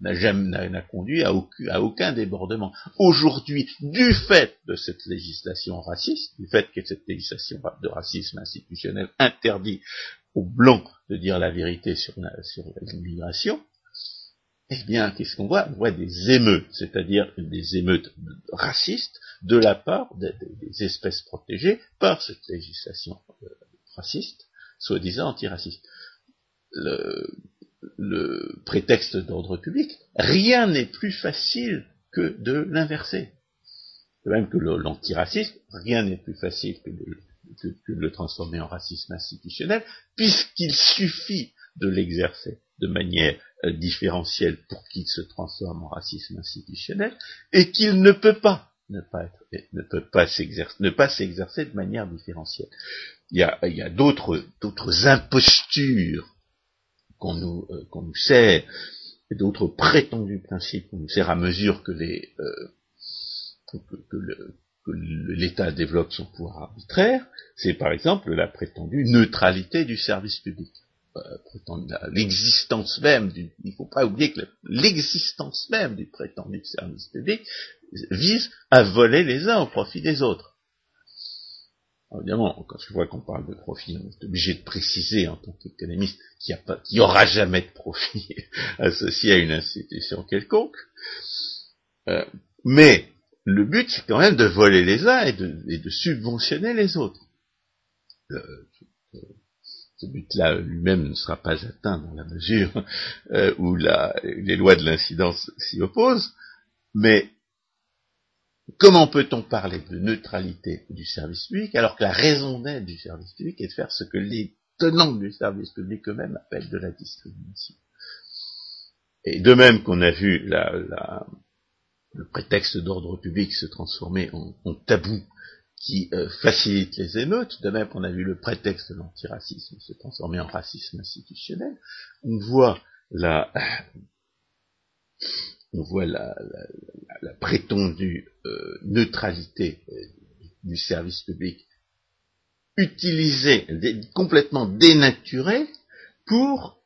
[SPEAKER 2] n'a conduit à aucun, à aucun débordement. Aujourd'hui, du fait de cette législation raciste, du fait que cette législation de racisme institutionnel interdit aux blancs de dire la vérité sur l'immigration, eh bien, qu'est-ce qu'on voit? On voit des émeutes, c'est-à-dire des émeutes racistes de la part des, espèces protégées par cette législation euh, raciste, soi-disant antiraciste. Le, le prétexte d'ordre public, rien n'est plus facile que de l'inverser. De même que l'antiracisme, rien n'est plus facile que de, que, de le transformer en racisme institutionnel, puisqu'il suffit de l'exercer de manière euh, différentielle pour qu'il se transforme en racisme institutionnel, et qu'il ne peut pas ne pas être, ne peut pas s'exercer, ne pas s'exercer de manière différentielle. Il y a, il y a d'autres, d'autres impostures qu'on nous, euh, qu'on nous sert d'autres prétendus principes au fur à mesure que les euh, l'État développe son pouvoir arbitraire, c'est par exemple la prétendue neutralité du service public. Euh, l'existence même du, il ne faut pas oublier que l'existence même du prétendu service public vise à voler les uns au profit des autres. évidemment, quand je vois qu'on parle de profit, on est obligé de préciser en tant qu'économiste qu'il n'y aura jamais de profit [LAUGHS] associé à une institution quelconque. Euh, mais le but, c'est quand même de voler les uns et de, subventionner les autres. Euh, ce but-là lui-même ne sera pas atteint dans la mesure euh, où les lois de l'incidence s'y opposent, mais comment peut-on parler de neutralité du service public alors que la raison d'être du service public est de faire ce que les tenants du service public eux-mêmes appellent de la discrimination? Et de même qu'on a vu le prétexte d'ordre public se transformer en tabou qui euh, facilite les émeutes, de même qu'on a vu le prétexte de l'antiracisme se transformer en racisme institutionnel, on voit la, [COUGHS] on voit la, prétendue euh, neutralité euh, du service public utilisée, complètement dénaturée pour,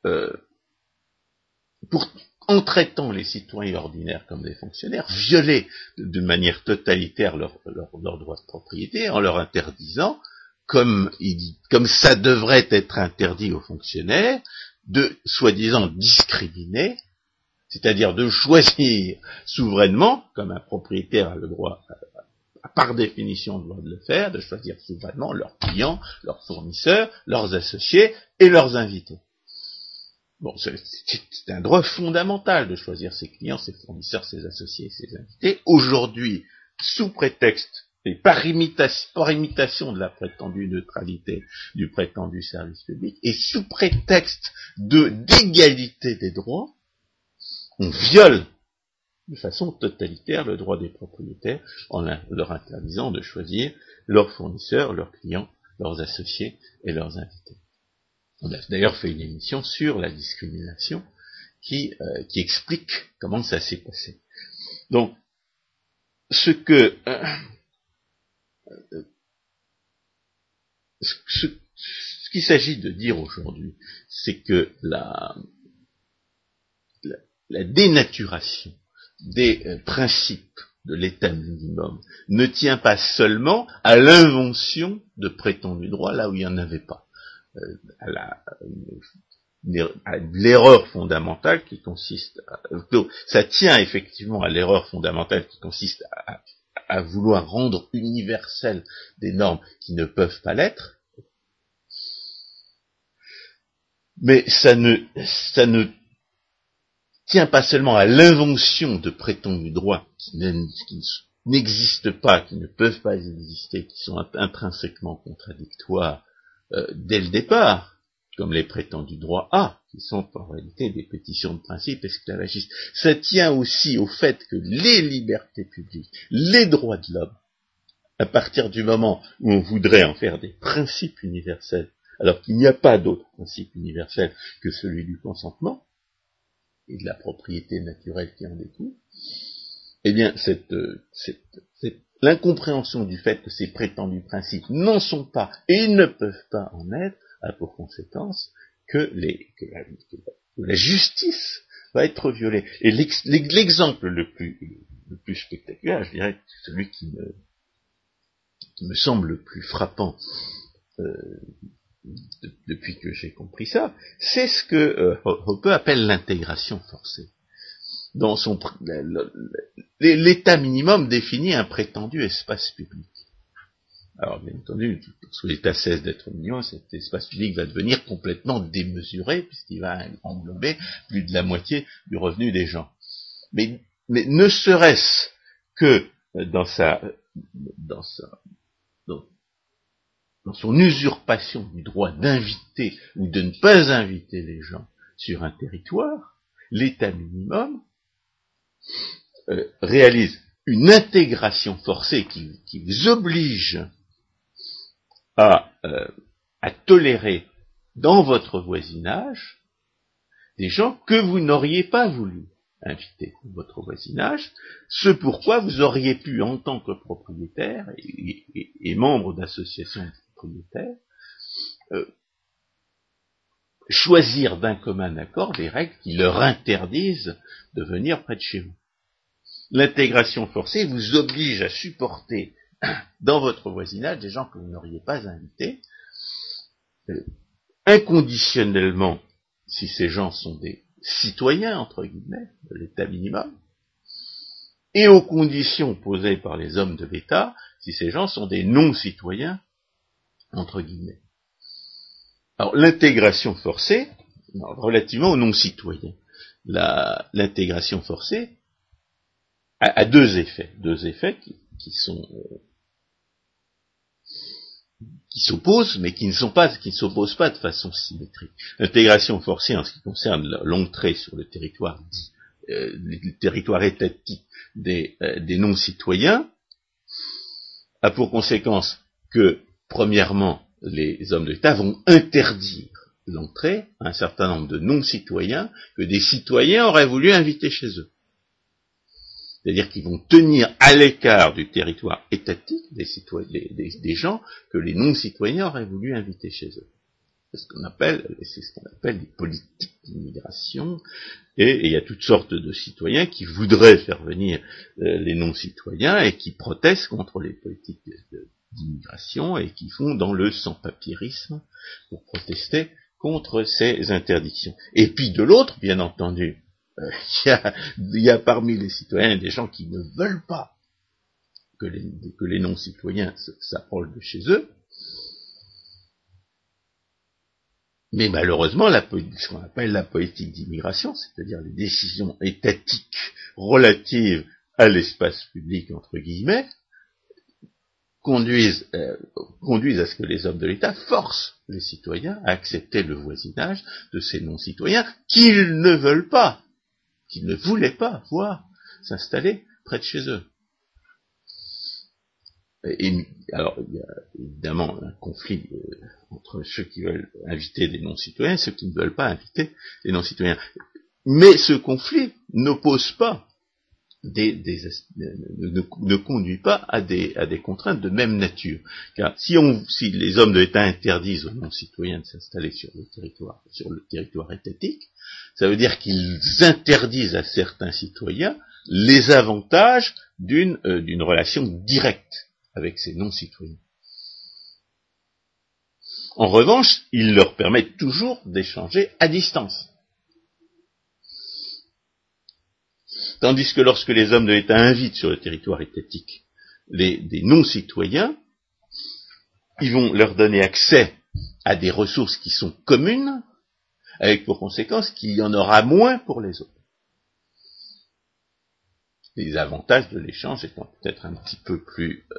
[SPEAKER 2] pour en traitant les citoyens ordinaires comme des fonctionnaires, violer d'une manière totalitaire leurs leur, droits de propriété en leur interdisant, comme, ça devrait être interdit aux fonctionnaires, de soi-disant discriminer, c'est-à-dire de choisir souverainement, comme un propriétaire a le droit, par définition le droit de le faire, de choisir souverainement leurs clients, leurs fournisseurs, leurs associés et leurs invités. Bon, c'est un droit fondamental de choisir ses clients, ses fournisseurs, ses associés, ses invités. Aujourd'hui, sous prétexte et par imitation, de la prétendue neutralité du prétendu service public, et sous prétexte de d'égalité des droits, on viole de façon totalitaire le droit des propriétaires en leur interdisant de choisir leurs fournisseurs, leurs clients, leurs associés et leurs invités. On a d'ailleurs fait une émission sur la discrimination qui, euh, explique comment ça s'est passé. Donc, ce que euh, euh, ce, qu'il s'agit de dire aujourd'hui, c'est que la, la, dénaturation des principes de l'état minimum ne tient pas seulement à l'invention de prétendus droits là où il n'y en avait pas. Euh, à l'erreur fondamentale qui consiste à, ça tient effectivement à l'erreur fondamentale qui consiste à, à, vouloir rendre universelles des normes qui ne peuvent pas l'être, mais ça ne, ça ne tient pas seulement à l'invention de prétendus droits qui n'existent pas, qui ne peuvent pas exister, qui sont intrinsèquement contradictoires euh, dès le départ, comme les prétendus droits A, qui sont en réalité des pétitions de principe esclavagistes. Ça tient aussi au fait que les libertés publiques, les droits de l'homme, à partir du moment où on voudrait en faire des principes universels, alors qu'il n'y a pas d'autre principe universel que celui du consentement et de la propriété naturelle qui en découle, eh bien, cette, euh, cette, cette l'incompréhension du fait que ces prétendus principes n'en sont pas et ne peuvent pas en être a pour conséquence que, la, justice va être violée. Et l'exemple le plus, spectaculaire, je dirais, celui qui me, me semble le plus frappant euh, depuis que j'ai compris ça, c'est ce que euh, Hoppe appelle l'intégration forcée dans son l'état minimum définit un prétendu espace public. Alors bien entendu, sous l'état cesse d'être minimum, cet espace public va devenir complètement démesuré puisqu'il va englober plus de la moitié du revenu des gens. Mais, mais ne serait-ce que dans sa dans sa dans son usurpation du droit d'inviter ou de ne pas inviter les gens sur un territoire, l'état minimum euh, réalise une intégration forcée qui, vous oblige à, euh, à tolérer dans votre voisinage des gens que vous n'auriez pas voulu inviter dans votre voisinage, ce pourquoi vous auriez pu, en tant que propriétaire et, membre d'associations propriétaires, euh, choisir d'un commun accord des règles qui leur interdisent de venir près de chez vous. L'intégration forcée vous oblige à supporter [CLEARS THROAT] dans votre voisinage des gens que vous n'auriez pas invités, euh, inconditionnellement, si ces gens sont des citoyens, entre guillemets, de l'État minimum, et aux conditions posées par les hommes de l'État, si ces gens sont des non-citoyens, entre guillemets. Alors, l'intégration forcée, relativement aux non-citoyens, l'intégration forcée a, deux effets, deux effets qui, sont qui s'opposent, mais qui ne sont pas, qui ne s'opposent pas de façon symétrique. L'intégration forcée en ce qui concerne l'entrée sur le territoire dit, euh, le territoire étatique des, euh, des non-citoyens, a pour conséquence que, premièrement, les hommes de l'État vont interdire l'entrée à un certain nombre de non-citoyens que des citoyens auraient voulu inviter chez eux. C'est-à-dire qu'ils vont tenir à l'écart du territoire étatique des, gens que les non-citoyens auraient voulu inviter chez eux. C'est ce qu'on appelle, c'est ce qu'on appelle les politiques d'immigration. Et, il y a toutes sortes de citoyens qui voudraient faire venir euh, les non-citoyens et qui protestent contre les politiques d'immigration et qui font dans le sans-papierisme pour protester contre ces interdictions. Et puis de l'autre, bien entendu, euh, il y, a, parmi les citoyens des gens qui ne veulent pas que les, non-citoyens s'approchent de chez eux. Mais malheureusement, ce qu'on appelle la politique d'immigration, c'est-à-dire les décisions étatiques relatives à l'espace public, entre guillemets, conduisent, euh, conduisent à ce que les hommes de l'État forcent les citoyens à accepter le voisinage de ces non-citoyens qu'ils ne veulent pas qu'ils ne voulaient pas voir s'installer près de chez eux. Alors, il y a évidemment un conflit euh, entre ceux qui veulent inviter des non-citoyens et ceux qui ne veulent pas inviter des non-citoyens. Mais ce conflit n'oppose pas des, ne, conduit pas à des, contraintes de même nature. Car si, on, si les hommes de l'État interdisent aux non-citoyens de s'installer sur le territoire, sur le territoire étatique, ça veut dire qu'ils interdisent à certains citoyens les avantages d'une euh, relation directe avec ces non-citoyens. En revanche, ils leur permettent toujours d'échanger à distance. Tandis que lorsque les hommes de l'État invitent sur le territoire étatique les, des non-citoyens, ils vont leur donner accès à des ressources qui sont communes, avec pour conséquence qu'il y en aura moins pour les autres. Les avantages de l'échange étant peut-être un petit peu plus euh,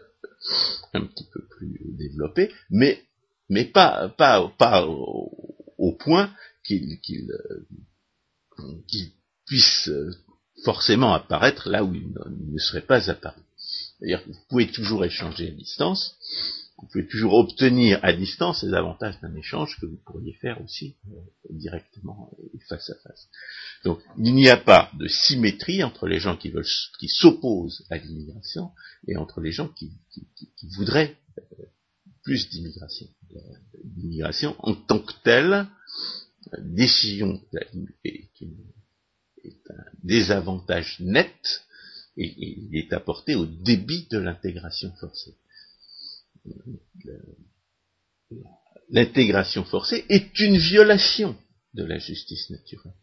[SPEAKER 2] un petit peu plus développés, mais mais pas pas pas au, point qu'il qu'il euh, puisse forcément apparaître là où il ne, serait pas apparu. C'est-à-dire que vous pouvez toujours échanger à distance, vous pouvez toujours obtenir à distance les avantages d'un échange que vous pourriez faire aussi euh, directement et face à face. Donc il n'y a pas de symétrie entre les gens qui veulent qui s'opposent à l'immigration et entre les gens qui, voudraient euh, plus d'immigration. L'immigration en tant que telle, décision qui, est un désavantage net et, il est apporté au débit de l'intégration forcée. L'intégration forcée est une violation de la justice naturelle.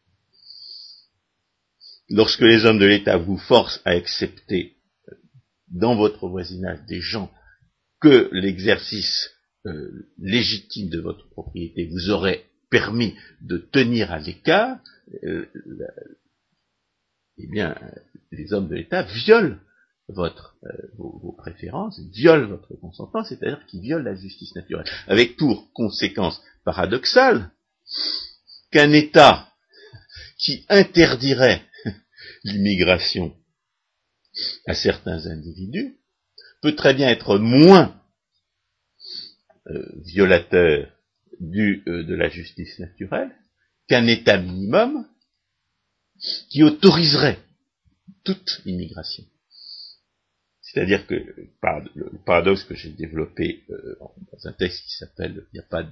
[SPEAKER 2] Lorsque les hommes de l'État vous forcent à accepter dans votre voisinage des gens que l'exercice euh, légitime de votre propriété vous aurait permis de tenir à l'écart, euh, eh bien, les hommes de l'État violent votre, euh, vos, préférences, violent votre consentement, c'est-à-dire qu'ils violent la justice naturelle, avec pour conséquence paradoxale qu'un État qui interdirait [LAUGHS] l'immigration à certains individus peut très bien être moins euh, violateur du, euh, de la justice naturelle qu'un État minimum qui autoriserait toute immigration. C'est-à-dire que le paradoxe que j'ai développé euh, dans un texte qui s'appelle Il n'y a pas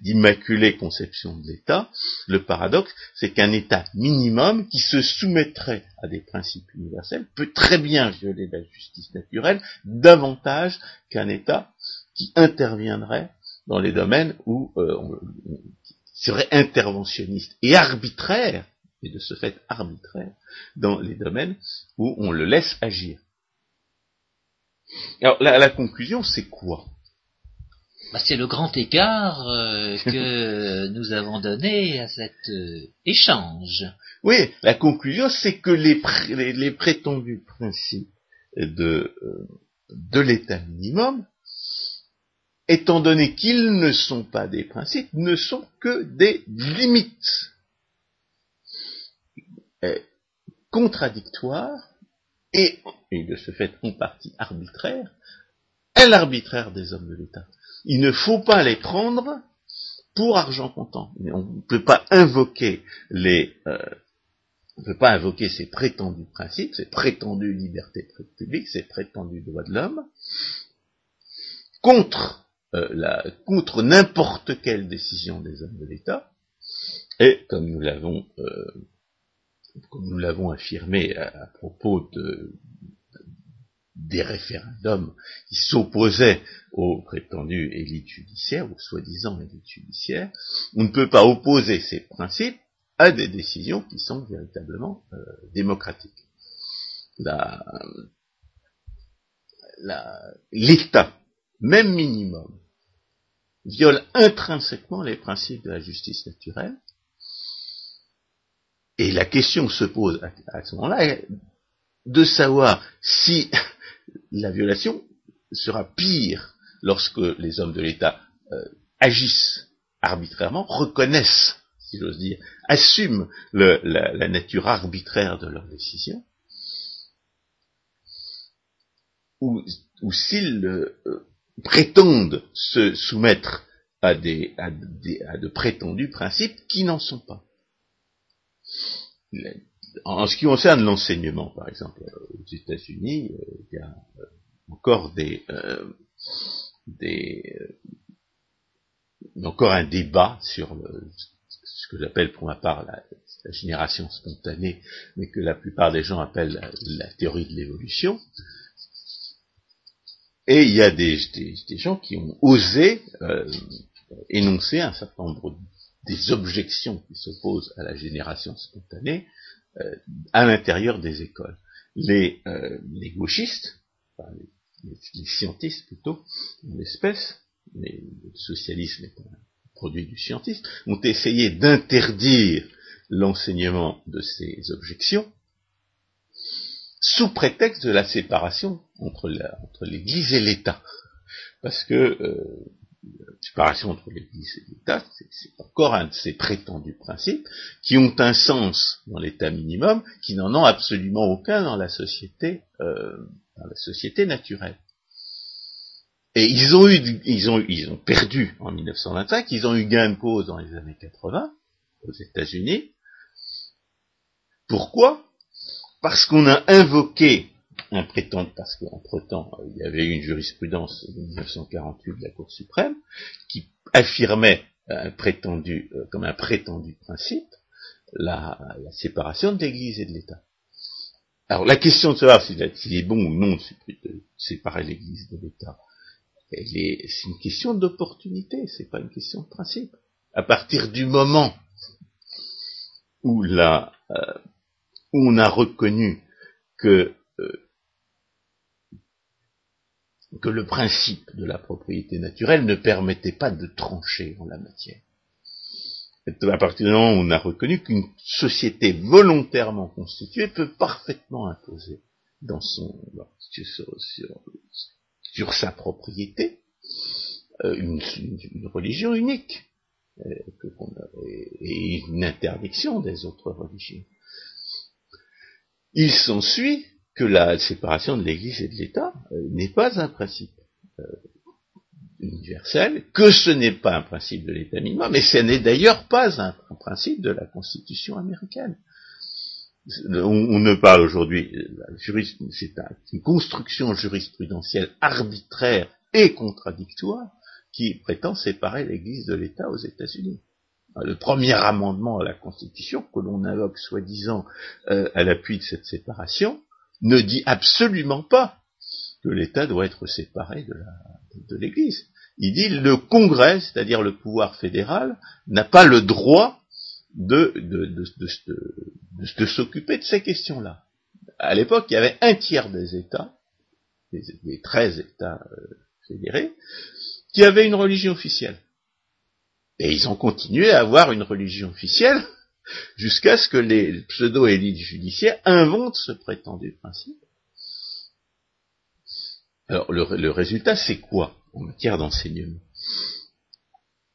[SPEAKER 2] d'immaculée conception de l'État, le paradoxe, c'est qu'un État minimum qui se soumettrait à des principes universels peut très bien violer la justice naturelle davantage qu'un État qui interviendrait dans les domaines où euh, on, serait interventionniste et arbitraire, et de ce fait arbitraire, dans les domaines où on le laisse agir. Alors la, conclusion, c'est quoi?
[SPEAKER 1] Bah, C'est le grand écart euh, [LAUGHS] que nous avons donné à cet euh, échange.
[SPEAKER 2] Oui, la conclusion, c'est que les, les, prétendus principes de, de l'état minimum étant donné qu'ils ne sont pas des principes, ne sont que des limites euh, contradictoires et, de ce fait en partie arbitraires, à l'arbitraire des hommes de l'État. Il ne faut pas les prendre pour argent comptant. On ne peut pas invoquer les, euh, peut pas invoquer ces prétendus principes, ces prétendues libertés publiques, ces prétendus droits de l'homme, contre euh, contre n'importe quelle décision des hommes de l'État, et comme nous l'avons comme nous l'avons affirmé à, propos de, des référendums qui s'opposaient aux prétendues élites judiciaires, aux soi-disant élites judiciaires, on ne peut pas opposer ces principes à des décisions qui sont véritablement euh, démocratiques. L'État, même minimum, viole intrinsèquement les principes de la justice naturelle. Et la question se pose à, ce moment-là de savoir si [LAUGHS] la violation sera pire lorsque les hommes de l'État euh, agissent arbitrairement, reconnaissent, si j'ose dire, assument la, nature arbitraire de leurs décisions, ou, s'ils euh, prétendent se soumettre à, de prétendus principes qui n'en sont pas. En ce qui concerne l'enseignement, par exemple, aux États-Unis, euh, il y a euh, encore des, euh, des encore un débat sur ce que j'appelle pour ma part la, génération spontanée, mais que la plupart des gens appellent la théorie de l'évolution, et il y a des, gens qui ont osé euh, énoncer un certain nombre des objections qui s'opposent à la génération spontanée euh, à l'intérieur des écoles. Les, euh, gauchistes, enfin, les, scientistes plutôt, en l'espèce, mais le socialisme est un produit du scientiste, ont essayé d'interdire l'enseignement de ces objections sous prétexte de la séparation entre l'Église et l'État. Parce que euh, séparation entre l'Église et l'État, c'est encore un de ces prétendus principes qui ont un sens dans l'État minimum, qui n'en ont absolument aucun dans la société, euh, dans la société naturelle. Et ils ont eu, ils ont, ils ont perdu en 1925, ils ont eu gain de cause dans les années 80 aux États-Unis. Pourquoi? Parce qu'on a invoqué un prétendu, parce qu'entre-temps, il y avait eu une jurisprudence de 1948 de la Cour suprême qui affirmait euh, comme un prétendu principe la, séparation de l'Église et de l'État. Alors la question de savoir s'il est, bon ou non de séparer l'Église de l'État, c'est une question d'opportunité, c'est pas une question de principe. À partir du moment où euh, on a reconnu que, euh, que le principe de la propriété naturelle ne permettait pas de trancher en la matière. à partir du moment où on a reconnu qu'une société volontairement constituée peut parfaitement imposer dans son, sur, sa propriété euh, une, religion unique euh, et une interdiction des autres religions il s'ensuit que la séparation de l'Église et de l'État euh, n'est pas un principe. Euh, universel, que ce n'est pas un principe de l'État minimum, mais ce n'est d'ailleurs pas un, principe de la Constitution américaine. On, ne parle aujourd'hui, c'est une construction jurisprudentielle arbitraire et contradictoire qui prétend séparer l'Église de l'État aux États-Unis. Le premier amendement à la Constitution, que l'on invoque soi-disant euh, à l'appui de cette séparation, ne dit absolument pas que l'État doit être séparé de l'Église. Il dit le Congrès, c'est-à-dire le pouvoir fédéral, n'a pas le droit de, s'occuper de ces questions-là. À l'époque, il y avait un tiers des États, des, 13 États euh, fédérés, qui avaient une religion officielle. Et ils ont continué à avoir une religion officielle jusqu'à ce que les pseudo-élites judiciaires inventent ce prétendu principe alors le, résultat, c'est quoi en matière d'enseignement?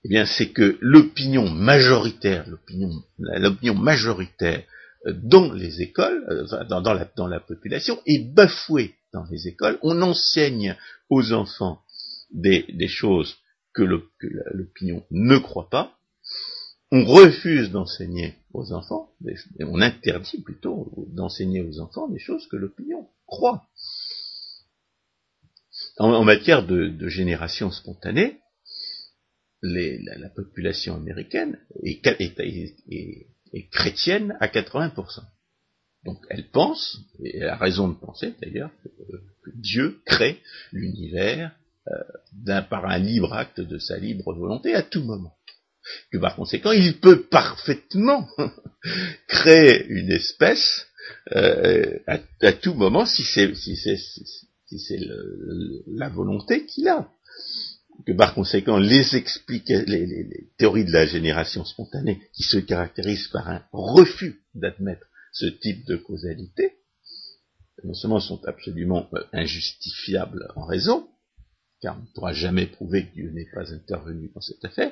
[SPEAKER 2] Eh bien, c'est que l'opinion majoritaire, l'opinion, majoritaire dans les écoles, dans la population, est bafouée dans les écoles. On enseigne aux enfants des, choses que l'opinion ne croit pas. On refuse d'enseigner aux enfants, on interdit plutôt d'enseigner aux enfants des choses que l'opinion croit en, matière de, génération spontanée, la, population américaine est, chrétienne à 80%. Donc elle pense, et elle a raison de penser d'ailleurs, que, Dieu crée l'univers euh, par un libre acte de sa libre volonté à tout moment. Que par conséquent, il peut parfaitement [LAUGHS] créer une espèce euh, à, tout moment si c'est si si c'est la volonté qu'il a. Que par conséquent, les, les, théories de la génération spontanée, qui se caractérisent par un refus d'admettre ce type de causalité, non seulement sont absolument euh, injustifiables en raison, car on ne pourra jamais prouver que Dieu n'est pas intervenu dans cette affaire,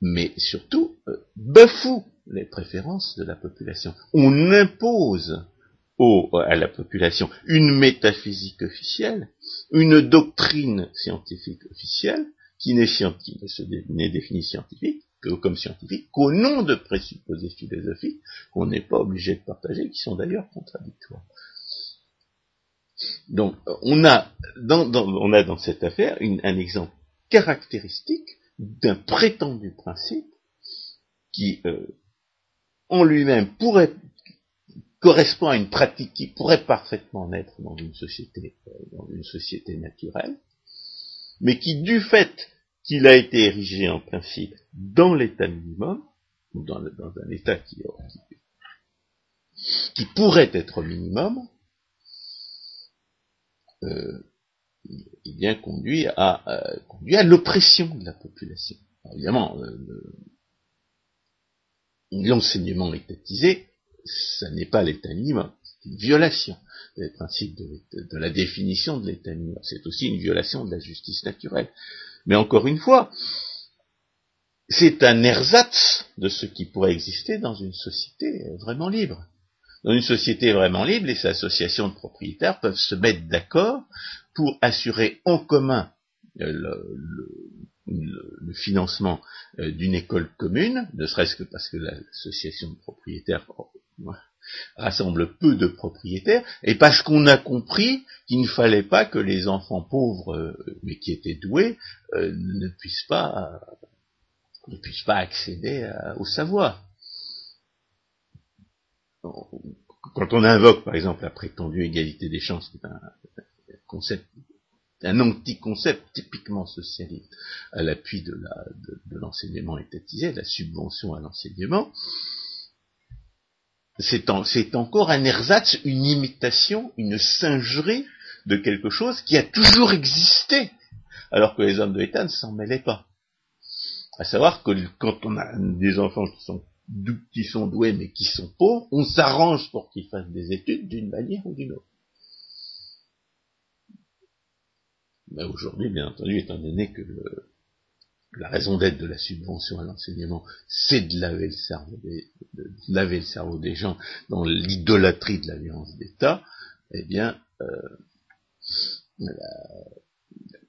[SPEAKER 2] mais surtout euh, bafouent les préférences de la population. On impose à la population une métaphysique officielle, une doctrine scientifique officielle, qui n'est définie scientifique que comme scientifique qu'au nom de présupposés philosophiques qu'on n'est pas obligé de partager, qui sont d'ailleurs contradictoires. Donc, on a dans, on a dans cette affaire un exemple caractéristique d'un prétendu principe qui, euh, en lui-même, pourrait correspond à une pratique qui pourrait parfaitement naître dans une société, euh, dans une société naturelle, mais qui, du fait qu'il a été érigé en principe dans l'état minimum, ou dans, un état qui, qui, pourrait être minimum, euh, eh bien conduit à, euh, conduit à l'oppression de la population. évidemment, euh, l'enseignement étatisé ça n'est pas l'état minimum, c'est une violation des principes de, la définition de l'état minimum. C'est aussi une violation de la justice naturelle. Mais encore une fois, c'est un ersatz de ce qui pourrait exister dans une société vraiment libre. Dans une société vraiment libre, les associations de propriétaires peuvent se mettre d'accord pour assurer en commun euh, le, financement euh, d'une école commune, ne serait-ce que parce que l'association de propriétaires rassemble peu de propriétaires, et parce qu'on a compris qu'il ne fallait pas que les enfants pauvres, euh, mais qui étaient doués, ne puissent pas ne puissent pas accéder au savoir. Quand on invoque, par exemple, la prétendue égalité des chances, qui est un concept un anti-concept typiquement socialiste à l'appui de, l'enseignement étatisé, de la subvention à l'enseignement, c'est encore un ersatz, une imitation, une singerie de quelque chose qui a toujours existé, alors que les hommes de l'État ne s'en mêlaient pas. À savoir que quand on a des enfants qui sont, qui sont doués mais qui sont pauvres, on s'arrange pour qu'ils fassent des études d'une manière ou d'une autre. Mais aujourd'hui, bien entendu, étant donné que le, la raison d'être de la subvention à l'enseignement, c'est de laver le cerveau des, de laver le cerveau des gens dans l'idolâtrie de la violence d'État, eh bien, euh,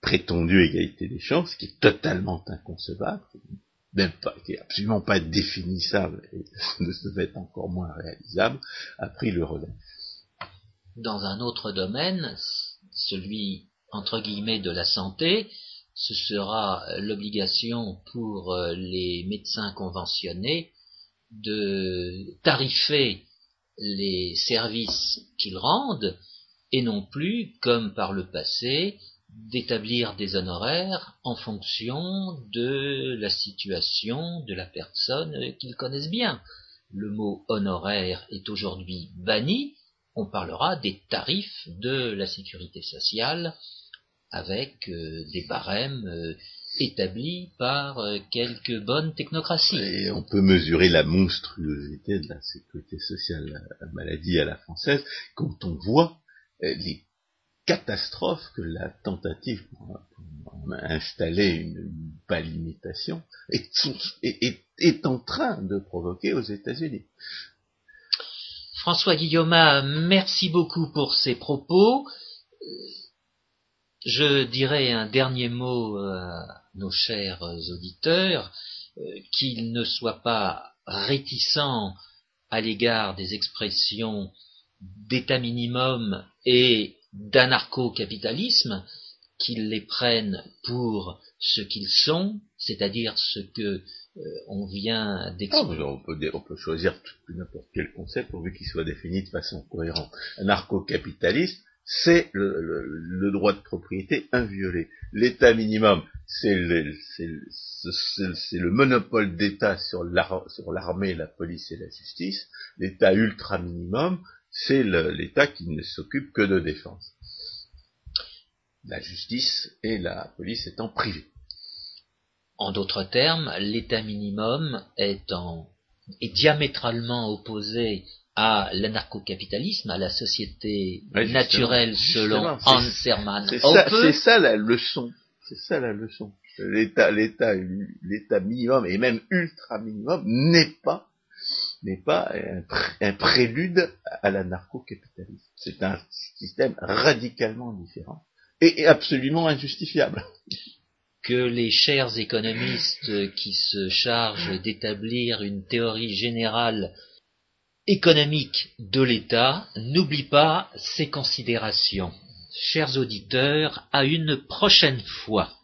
[SPEAKER 2] prétendue égalité des chances, qui est totalement inconcevable, même pas, qui est absolument pas définissable et [LAUGHS] ne se fait encore moins réalisable, a pris le relais.
[SPEAKER 1] Dans un autre domaine, celui entre guillemets de la santé, ce sera l'obligation pour euh, les médecins conventionnés de tarifer les services qu'ils rendent et non plus, comme par le passé, d'établir des honoraires en fonction de la situation de la personne qu'ils connaissent bien. Le mot honoraire est aujourd'hui banni, on parlera des tarifs de la sécurité sociale avec euh, des barèmes euh, établis par euh, quelques bonnes technocraties.
[SPEAKER 2] On peut mesurer la monstruosité de la sécurité sociale, la maladie à la française, quand on voit les catastrophes que la tentative pour, installer une limitation est, en train de provoquer aux États-Unis.
[SPEAKER 1] François Guillaume, merci beaucoup pour ces propos. Je dirais un dernier mot à nos chers auditeurs, euh, qu'ils ne soient pas réticents à l'égard des expressions d'état minimum et d'anarcho-capitalisme, qu'ils les prennent pour ce qu'ils sont, c'est-à-dire ce que euh, on vient
[SPEAKER 2] on, peut, on peut choisir n'importe quel concept pourvu qu'il soit défini de façon cohérente. Anarcho-capitaliste, c'est le, droit de propriété inviolé. L'État minimum, c'est le, monopole d'État sur l'armée, la police et la justice. L'État ultra minimum, c'est l'État qui ne s'occupe que de défense. La justice et la police étant privées.
[SPEAKER 1] En d'autres termes, l'État minimum est, est diamétralement opposé à l'anarcho-capitalisme, à la société naturelle selon Hans Hermann
[SPEAKER 2] C'est ça, la leçon. C'est ça la leçon. L'État, l'État, l'État minimum et même ultra minimum n'est pas n'est pas un, prélude à l'anarcho-capitalisme. C'est un système radicalement différent et absolument injustifiable
[SPEAKER 1] que les chers économistes qui se chargent d'établir une théorie générale économique de l'État n'oublient pas ces considérations. Chers auditeurs, à une prochaine fois.